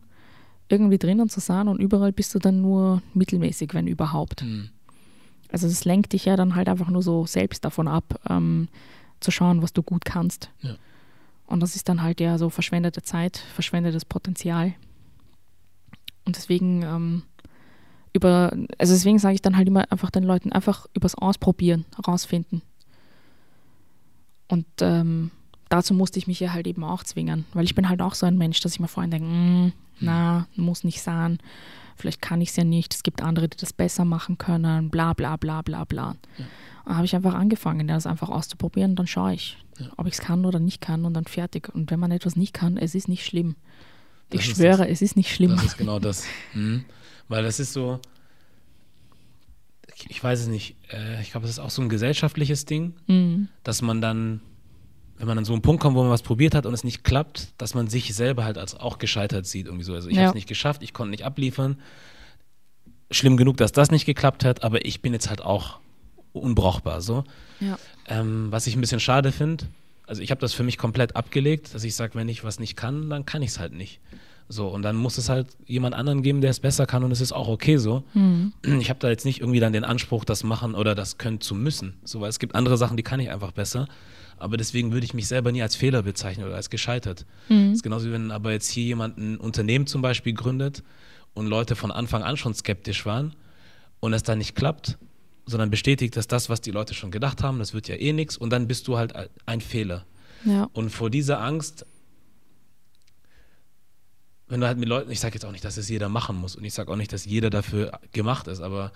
irgendwie drinnen zu sein und überall bist du dann nur mittelmäßig, wenn überhaupt. Hm. Also es lenkt dich ja dann halt einfach nur so selbst davon ab, ähm, zu schauen, was du gut kannst. Ja. Und das ist dann halt ja so verschwendete Zeit, verschwendetes Potenzial. Und deswegen ähm, über, also deswegen sage ich dann halt immer einfach den Leuten einfach übers Ausprobieren rausfinden. Und ähm, dazu musste ich mich ja halt eben auch zwingen, weil ich bin halt auch so ein Mensch, dass ich mir vorhin denke, mm, na, muss nicht sein, vielleicht kann ich es ja nicht, es gibt andere, die das besser machen können, bla bla bla bla bla. Ja. Und habe ich einfach angefangen, das einfach auszuprobieren, dann schaue ich, Ja. ob ich es kann oder nicht kann und dann fertig. Und wenn man etwas nicht kann, es ist nicht schlimm. Das ich schwöre, es ist nicht schlimm. Das ist genau das. Mhm. Weil das ist so, ich, ich weiß es nicht, äh, ich glaube, das ist auch so ein gesellschaftliches Ding, Mhm. dass man dann, wenn man an so einen Punkt kommt, wo man was probiert hat und es nicht klappt, dass man sich selber halt als auch gescheitert sieht. Irgendwie so. Also ich Ja. habe es nicht geschafft, ich konnte nicht abliefern. Schlimm genug, dass das nicht geklappt hat, aber ich bin jetzt halt auch unbrauchbar. So. Ja. Ähm, was ich ein bisschen schade finde, also ich habe das für mich komplett abgelegt, dass ich sage, wenn ich was nicht kann, dann kann ich es halt nicht. So, und dann muss es halt jemand anderen geben, der es besser kann und es ist auch okay so. Mhm. Ich habe da jetzt nicht irgendwie dann den Anspruch, das machen oder das können zu müssen. So, weil es gibt andere Sachen, die kann ich einfach besser. Aber deswegen würde ich mich selber nie als Fehler bezeichnen oder als gescheitert. Mhm. Das ist genauso wie wenn aber jetzt hier jemand ein Unternehmen zum Beispiel gründet und Leute von Anfang an schon skeptisch waren und es dann nicht klappt, sondern bestätigt, dass das, was die Leute schon gedacht haben, das wird ja eh nichts und dann bist du halt ein Fehler. Ja. Und vor dieser Angst, wenn du halt mit Leuten, ich sage jetzt auch nicht, dass es jeder machen muss und ich sage auch nicht, dass jeder dafür gemacht ist, aber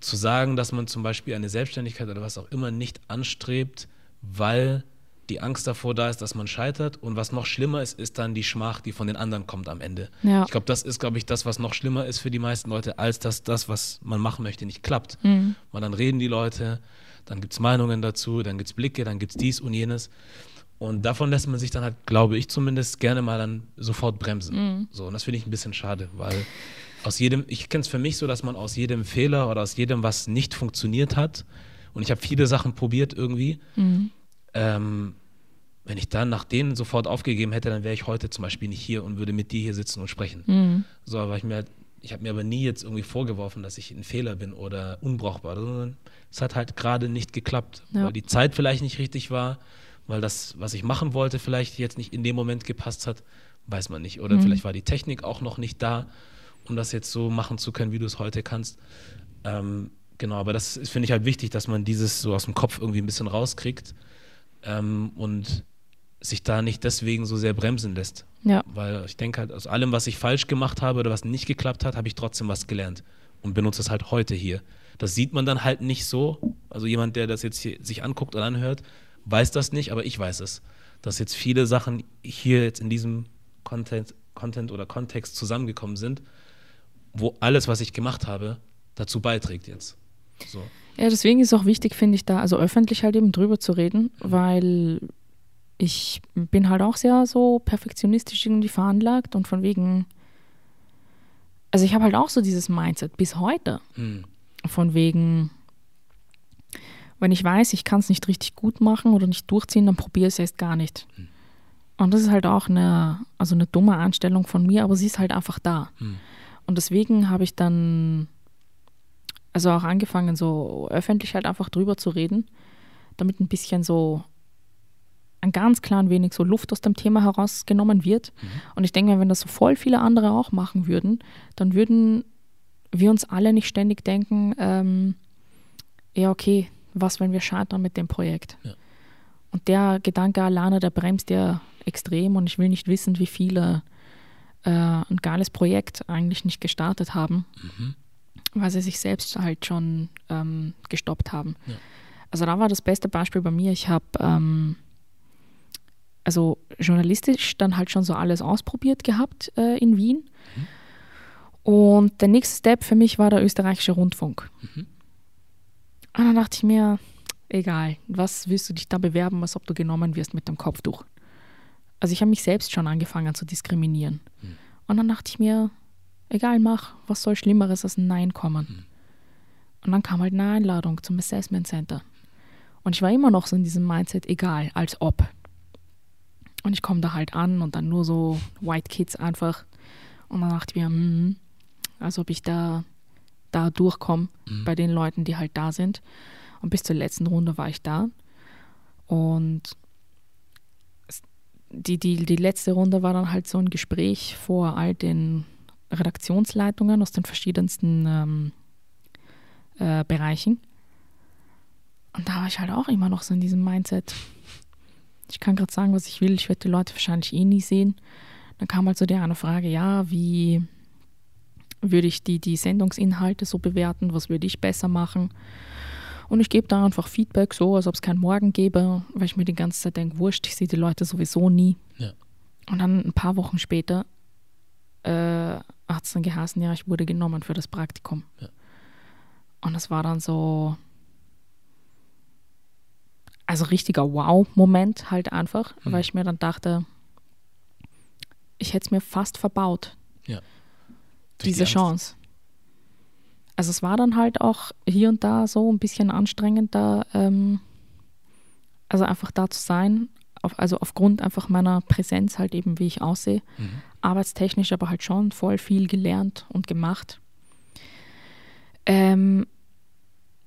zu sagen, dass man zum Beispiel eine Selbstständigkeit oder was auch immer nicht anstrebt, weil die Angst davor da ist, dass man scheitert. Und was noch schlimmer ist, ist dann die Schmach, die von den anderen kommt am Ende. Ja. Ich glaube, das ist, glaube ich, das, was noch schlimmer ist für die meisten Leute, als dass das, was man machen möchte, nicht klappt. Mhm. Weil dann reden die Leute, dann gibt es Meinungen dazu, dann gibt es Blicke, dann gibt es dies und jenes. Und davon lässt man sich dann halt, glaube ich zumindest, gerne mal dann sofort bremsen. Mhm. So, und das finde ich ein bisschen schade, weil aus jedem, ich kenne es für mich so, dass man aus jedem Fehler oder aus jedem, was nicht funktioniert hat, und ich habe viele Sachen probiert irgendwie, Mhm. ähm, wenn ich dann nach denen sofort aufgegeben hätte, dann wäre ich heute zum Beispiel nicht hier und würde mit dir hier sitzen und sprechen. Mhm. So, aber ich mir, ich habe mir aber nie jetzt irgendwie vorgeworfen, dass ich ein Fehler bin oder unbrauchbar, sondern es hat halt gerade nicht geklappt, Ja. weil die Zeit vielleicht nicht richtig war, weil das, was ich machen wollte, vielleicht jetzt nicht in dem Moment gepasst hat, weiß man nicht. Oder Mhm. vielleicht war die Technik auch noch nicht da, um das jetzt so machen zu können, wie du es heute kannst. Ähm, genau, aber das ist, finde ich halt wichtig, dass man dieses so aus dem Kopf irgendwie ein bisschen rauskriegt ähm, und sich da nicht deswegen so sehr bremsen lässt. Ja. Weil ich denke halt, aus allem, was ich falsch gemacht habe oder was nicht geklappt hat, habe ich trotzdem was gelernt und benutze es halt heute hier. Das sieht man dann halt nicht so. Also jemand, der das jetzt hier sich anguckt und anhört, weiß das nicht, aber ich weiß es. Dass jetzt viele Sachen hier jetzt in diesem Content, Content oder Kontext zusammengekommen sind, wo alles, was ich gemacht habe, dazu beiträgt jetzt. So. Ja, deswegen ist es auch wichtig, finde ich, da also öffentlich halt eben drüber zu reden, weil ich bin halt auch sehr so perfektionistisch irgendwie veranlagt und von wegen, also ich habe halt auch so dieses Mindset bis heute, Hm. von wegen, wenn ich weiß, ich kann es nicht richtig gut machen oder nicht durchziehen, dann probiere ich es erst gar nicht. Und das ist halt auch eine, also eine dumme Einstellung von mir, aber sie ist halt einfach da. Hm. Und deswegen habe ich dann also auch angefangen, so öffentlich halt einfach drüber zu reden, damit ein bisschen so ein ganz klein wenig so Luft aus dem Thema herausgenommen wird. Und ich denke mir, wenn das so voll viele andere auch machen würden, dann würden wir uns alle nicht ständig denken, ähm, ja, okay, was, wenn wir scheitern mit dem Projekt? Ja. Und der Gedanke alleine, der bremst ja extrem und ich will nicht wissen, wie viele äh, ein geiles Projekt eigentlich nicht gestartet haben, Mhm. weil sie sich selbst halt schon ähm, gestoppt haben. Ja. Also da war das beste Beispiel bei mir. Ich habe ähm, also journalistisch dann halt schon so alles ausprobiert gehabt äh, in Wien. Und der nächste Step für mich war der österreichische Rundfunk. Mhm. Und dann dachte ich mir, egal, was willst du dich da bewerben, als ob du genommen wirst mit dem Kopftuch? Also ich habe mich selbst schon angefangen zu diskriminieren. Und dann dachte ich mir, egal, mach, was soll Schlimmeres als ein Nein kommen? Und dann kam halt eine Einladung zum Assessment Center. Und ich war immer noch so in diesem Mindset, egal, als ob. Und ich komme da halt an und dann nur so White Kids einfach. Und dann dachte ich mir, hm, als ob ich da, da durchkomme bei den Leuten, die halt da sind. Und bis zur letzten Runde war ich da. Und die, die, die letzte Runde war dann halt so ein Gespräch vor all den Redaktionsleitungen aus den verschiedensten ähm, äh, Bereichen. Und da war ich halt auch immer noch so in diesem Mindset. Ich kann gerade sagen, was ich will. Ich werde die Leute wahrscheinlich eh nie sehen. Dann kam halt so die eine Frage, ja, wie würde ich die, die Sendungsinhalte so bewerten? Was würde ich besser machen? Und ich gebe da einfach Feedback so, als ob es keinen Morgen gäbe, weil ich mir die ganze Zeit denke, wurscht, ich sehe die Leute sowieso nie. Ja. Und dann ein paar Wochen später äh, hat es dann geheißen, ja, ich wurde genommen für das Praktikum. Ja. Und das war dann so, also richtiger Wow-Moment halt einfach, Mhm. weil ich mir dann dachte, ich hätte es mir fast verbaut, diese die. Chance. Also es war dann halt auch hier und da so ein bisschen anstrengend, da, ähm, also einfach da zu sein, auf, also aufgrund einfach meiner Präsenz halt eben, wie ich aussehe, Mhm. arbeitstechnisch aber halt schon voll viel gelernt und gemacht. Ähm,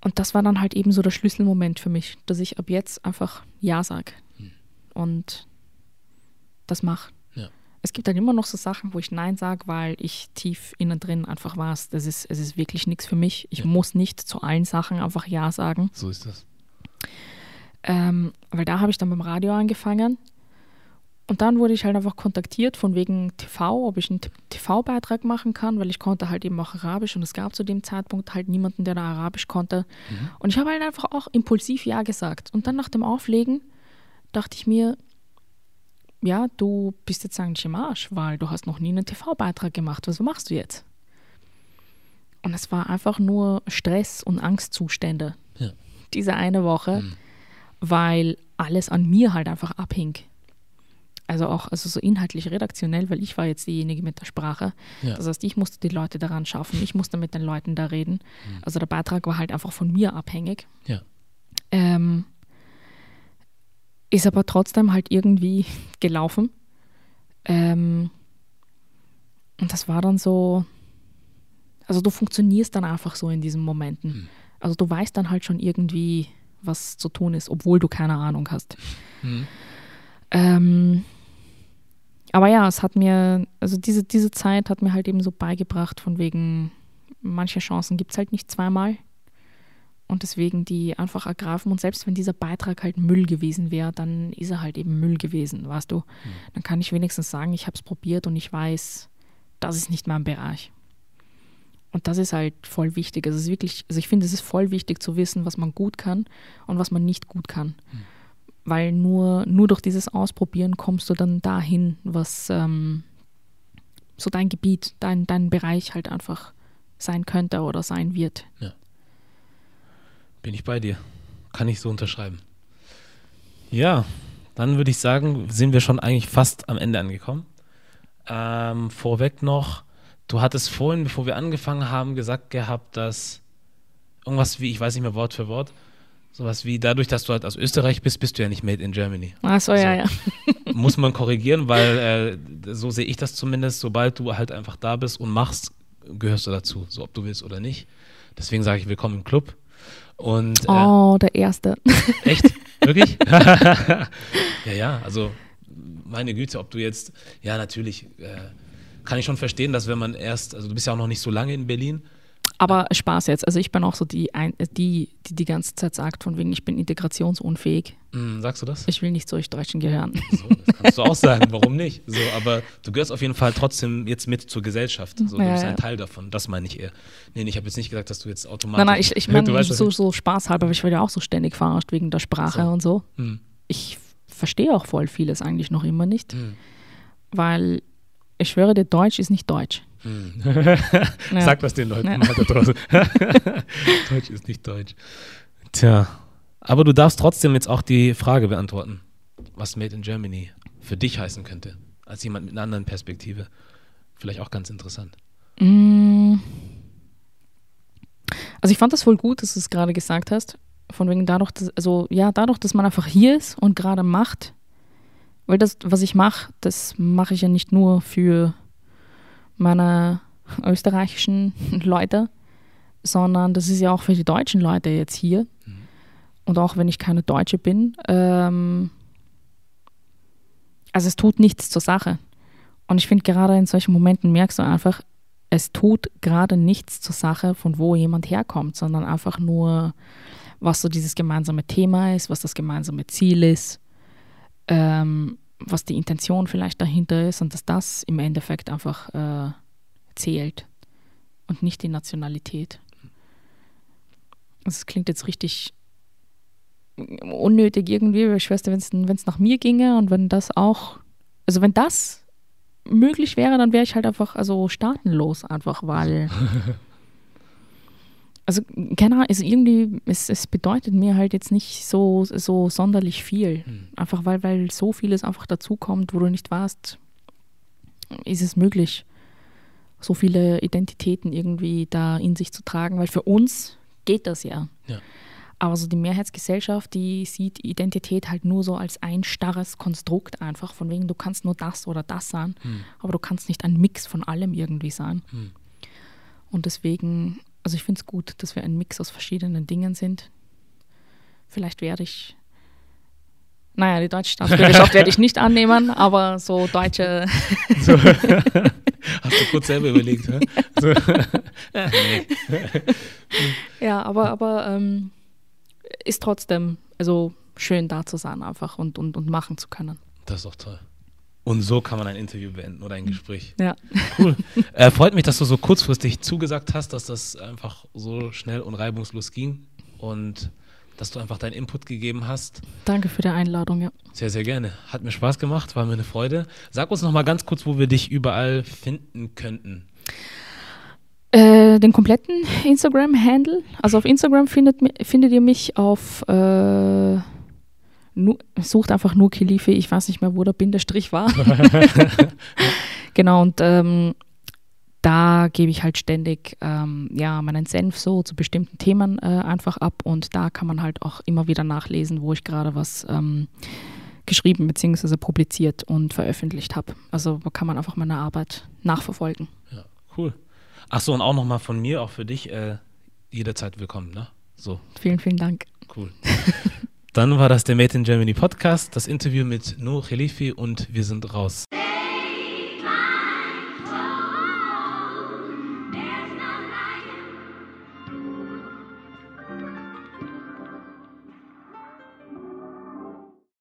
und das war dann halt eben so der Schlüsselmoment für mich, dass ich ab jetzt einfach Ja sage und das mache. Es gibt halt immer noch so Sachen, wo ich Nein sage, weil ich tief innen drin einfach weiß, das ist, es ist wirklich nichts für mich. Ich Ja. muss nicht zu allen Sachen einfach Ja sagen. So ist das. Ähm, weil da habe ich dann beim Radio angefangen. Und dann wurde ich halt einfach kontaktiert von wegen TV, ob ich einen TV-Beitrag machen kann, weil ich konnte halt eben auch Arabisch und es gab zu dem Zeitpunkt halt niemanden, der da Arabisch konnte. Mhm. Und ich habe halt einfach auch impulsiv Ja gesagt. Und dann nach dem Auflegen dachte ich mir, ja, du bist jetzt eigentlich im Arsch, weil du hast noch nie einen TV-Beitrag gemacht. Was machst du jetzt? Und es war einfach nur Stress und Angstzustände. Ja. Diese eine Woche, mhm. weil alles an mir halt einfach abhing. Also auch also so inhaltlich redaktionell, weil ich war jetzt diejenige mit der Sprache. Ja. Das heißt, ich musste die Leute daran schaffen, ich musste mit den Leuten da reden. Mhm. Also der Beitrag war halt einfach von mir abhängig. Ja. Ähm, ist aber trotzdem halt irgendwie <laughs> gelaufen. Ähm, und das war dann so, also du funktionierst dann einfach so in diesen Momenten. Mhm. Also du weißt dann halt schon irgendwie, was zu tun ist, obwohl du keine Ahnung hast. Mhm. Ähm, aber ja, es hat mir, also diese, diese Zeit hat mir halt eben so beigebracht, von wegen, manche Chancen gibt es halt nicht zweimal. Und deswegen die einfach ergreifen. Und selbst wenn dieser Beitrag halt Müll gewesen wäre, dann ist er halt eben Müll gewesen, weißt du. Mhm. Dann kann ich wenigstens sagen, ich habe es probiert und ich weiß, das ist nicht mein Bereich. Und das ist halt voll wichtig. Also, es ist wirklich, also ich finde, es ist voll wichtig zu wissen, was man gut kann und was man nicht gut kann. Mhm weil nur, nur durch dieses Ausprobieren kommst du dann dahin, was ähm, so dein Gebiet, dein, dein Bereich halt einfach sein könnte oder sein wird. Ja. Bin ich bei dir. Kann ich so unterschreiben. Ja, dann würde ich sagen, sind wir schon eigentlich fast am Ende angekommen. Ähm, vorweg noch, du hattest vorhin, bevor wir angefangen haben, gesagt gehabt, dass irgendwas wie, ich weiß nicht mehr Wort für Wort, Sowas wie dadurch, dass du halt aus Österreich bist, bist du ja nicht made in Germany. Ach so, ja, ja. <laughs> Muss man korrigieren, weil äh, so sehe ich das zumindest, sobald du halt einfach da bist und machst, gehörst du dazu, so ob du willst oder nicht. Deswegen sage ich willkommen im Club. Und, äh, oh, der Erste. <laughs> Echt? Wirklich? <laughs> ja, ja, also meine Güte, ob du jetzt, ja, natürlich, äh, kann ich schon verstehen, dass wenn man erst, also du bist ja auch noch nicht so lange in Berlin, aber Spaß jetzt. Also ich bin auch so die, die, die die ganze Zeit sagt, von wegen, ich bin integrationsunfähig. Mm, sagst du das? Ich will nicht zu euch Deutschen gehören. So, das kannst du auch sagen, warum nicht? So, aber du gehörst auf jeden Fall trotzdem jetzt mit zur Gesellschaft. So, du ja, bist ein Teil davon, das meine ich eher. Nee, ich habe jetzt nicht gesagt, dass du jetzt automatisch... Nein, nein, ich, ich <laughs> meine so, so spaßhalber, aber ich werde ja auch so ständig verarscht wegen der Sprache so. und so. Hm. Ich verstehe auch voll vieles eigentlich noch immer nicht, hm. weil ich schwöre dir, Deutsch ist nicht Deutsch. Hm. <laughs> ja. Sag das den Leuten ja. mal da draußen. <laughs> Deutsch ist nicht Deutsch. Tja, aber du darfst trotzdem jetzt auch die Frage beantworten, was Made in Germany für dich heißen könnte, als jemand mit einer anderen Perspektive. Vielleicht auch ganz interessant. Mm. Also ich fand das voll gut, dass du es gerade gesagt hast. Von wegen dadurch, dass, also ja, dadurch, dass man einfach hier ist und gerade macht, weil das, was ich mache, das mache ich ja nicht nur für meine österreichischen Leute, sondern das ist ja auch für die deutschen Leute jetzt hier. Mhm. Und auch wenn ich keine Deutsche bin, ähm, also es tut nichts zur Sache. Und ich finde, gerade in solchen Momenten merkst du einfach, es tut gerade nichts zur Sache, von wo jemand herkommt, sondern einfach nur, was so dieses gemeinsame Thema ist, was das gemeinsame Ziel ist. Ähm, was die Intention vielleicht dahinter ist und dass das im Endeffekt einfach äh, zählt und nicht die Nationalität. Das klingt jetzt richtig unnötig irgendwie, weil weiß, wenn es nach mir ginge und wenn das auch, also wenn das möglich wäre, dann wäre ich halt einfach also staatenlos einfach, weil <laughs> also keine Ahnung, also irgendwie, es, es bedeutet mir halt jetzt nicht so, so sonderlich viel. Mhm. Einfach weil, weil so vieles einfach dazukommt, wo du nicht weißt, ist es möglich, so viele Identitäten irgendwie da in sich zu tragen, weil für uns geht das ja. ja. Aber so die Mehrheitsgesellschaft, die sieht Identität halt nur so als ein starres Konstrukt einfach, von wegen du kannst nur das oder das sein, mhm. aber du kannst nicht ein Mix von allem irgendwie sein. Mhm. Und deswegen also ich finde es gut, dass wir ein Mix aus verschiedenen Dingen sind. Vielleicht werde ich, naja, die deutsche Staatsbürgerschaft <laughs> werde ich nicht annehmen, aber so deutsche. <laughs> So. Hast du kurz selber überlegt, hä? So. <laughs> Ja, aber, aber ähm, ist trotzdem also schön da zu sein einfach und, und, und machen zu können. Das ist doch toll. Und so kann man ein Interview beenden oder ein Gespräch. Ja. Cool. <laughs> Äh, freut mich, dass du so kurzfristig zugesagt hast, dass das einfach so schnell und reibungslos ging und dass du einfach deinen Input gegeben hast. Danke für die Einladung, ja. Sehr, sehr gerne. Hat mir Spaß gemacht, war mir eine Freude. Sag uns noch mal ganz kurz, wo wir dich überall finden könnten. Äh, den kompletten Instagram-Handle. Also auf Instagram findet, findet ihr mich auf äh, nu, sucht einfach nur Kilifi, ich weiß nicht mehr, wo der Bindestrich war. <laughs> <laughs> genau, und ähm, da gebe ich halt ständig ähm, ja, meinen Senf so zu bestimmten Themen äh, einfach ab und da kann man halt auch immer wieder nachlesen, wo ich gerade was ähm, geschrieben bzw. publiziert und veröffentlicht habe. Also da kann man einfach meine Arbeit nachverfolgen. Ja, cool. Achso, und auch nochmal von mir, auch für dich, äh, jederzeit willkommen, ne? So. Vielen, vielen Dank. Cool. <laughs> Dann war das der Made in Germany Podcast, das Interview mit No Khalifi und wir sind raus.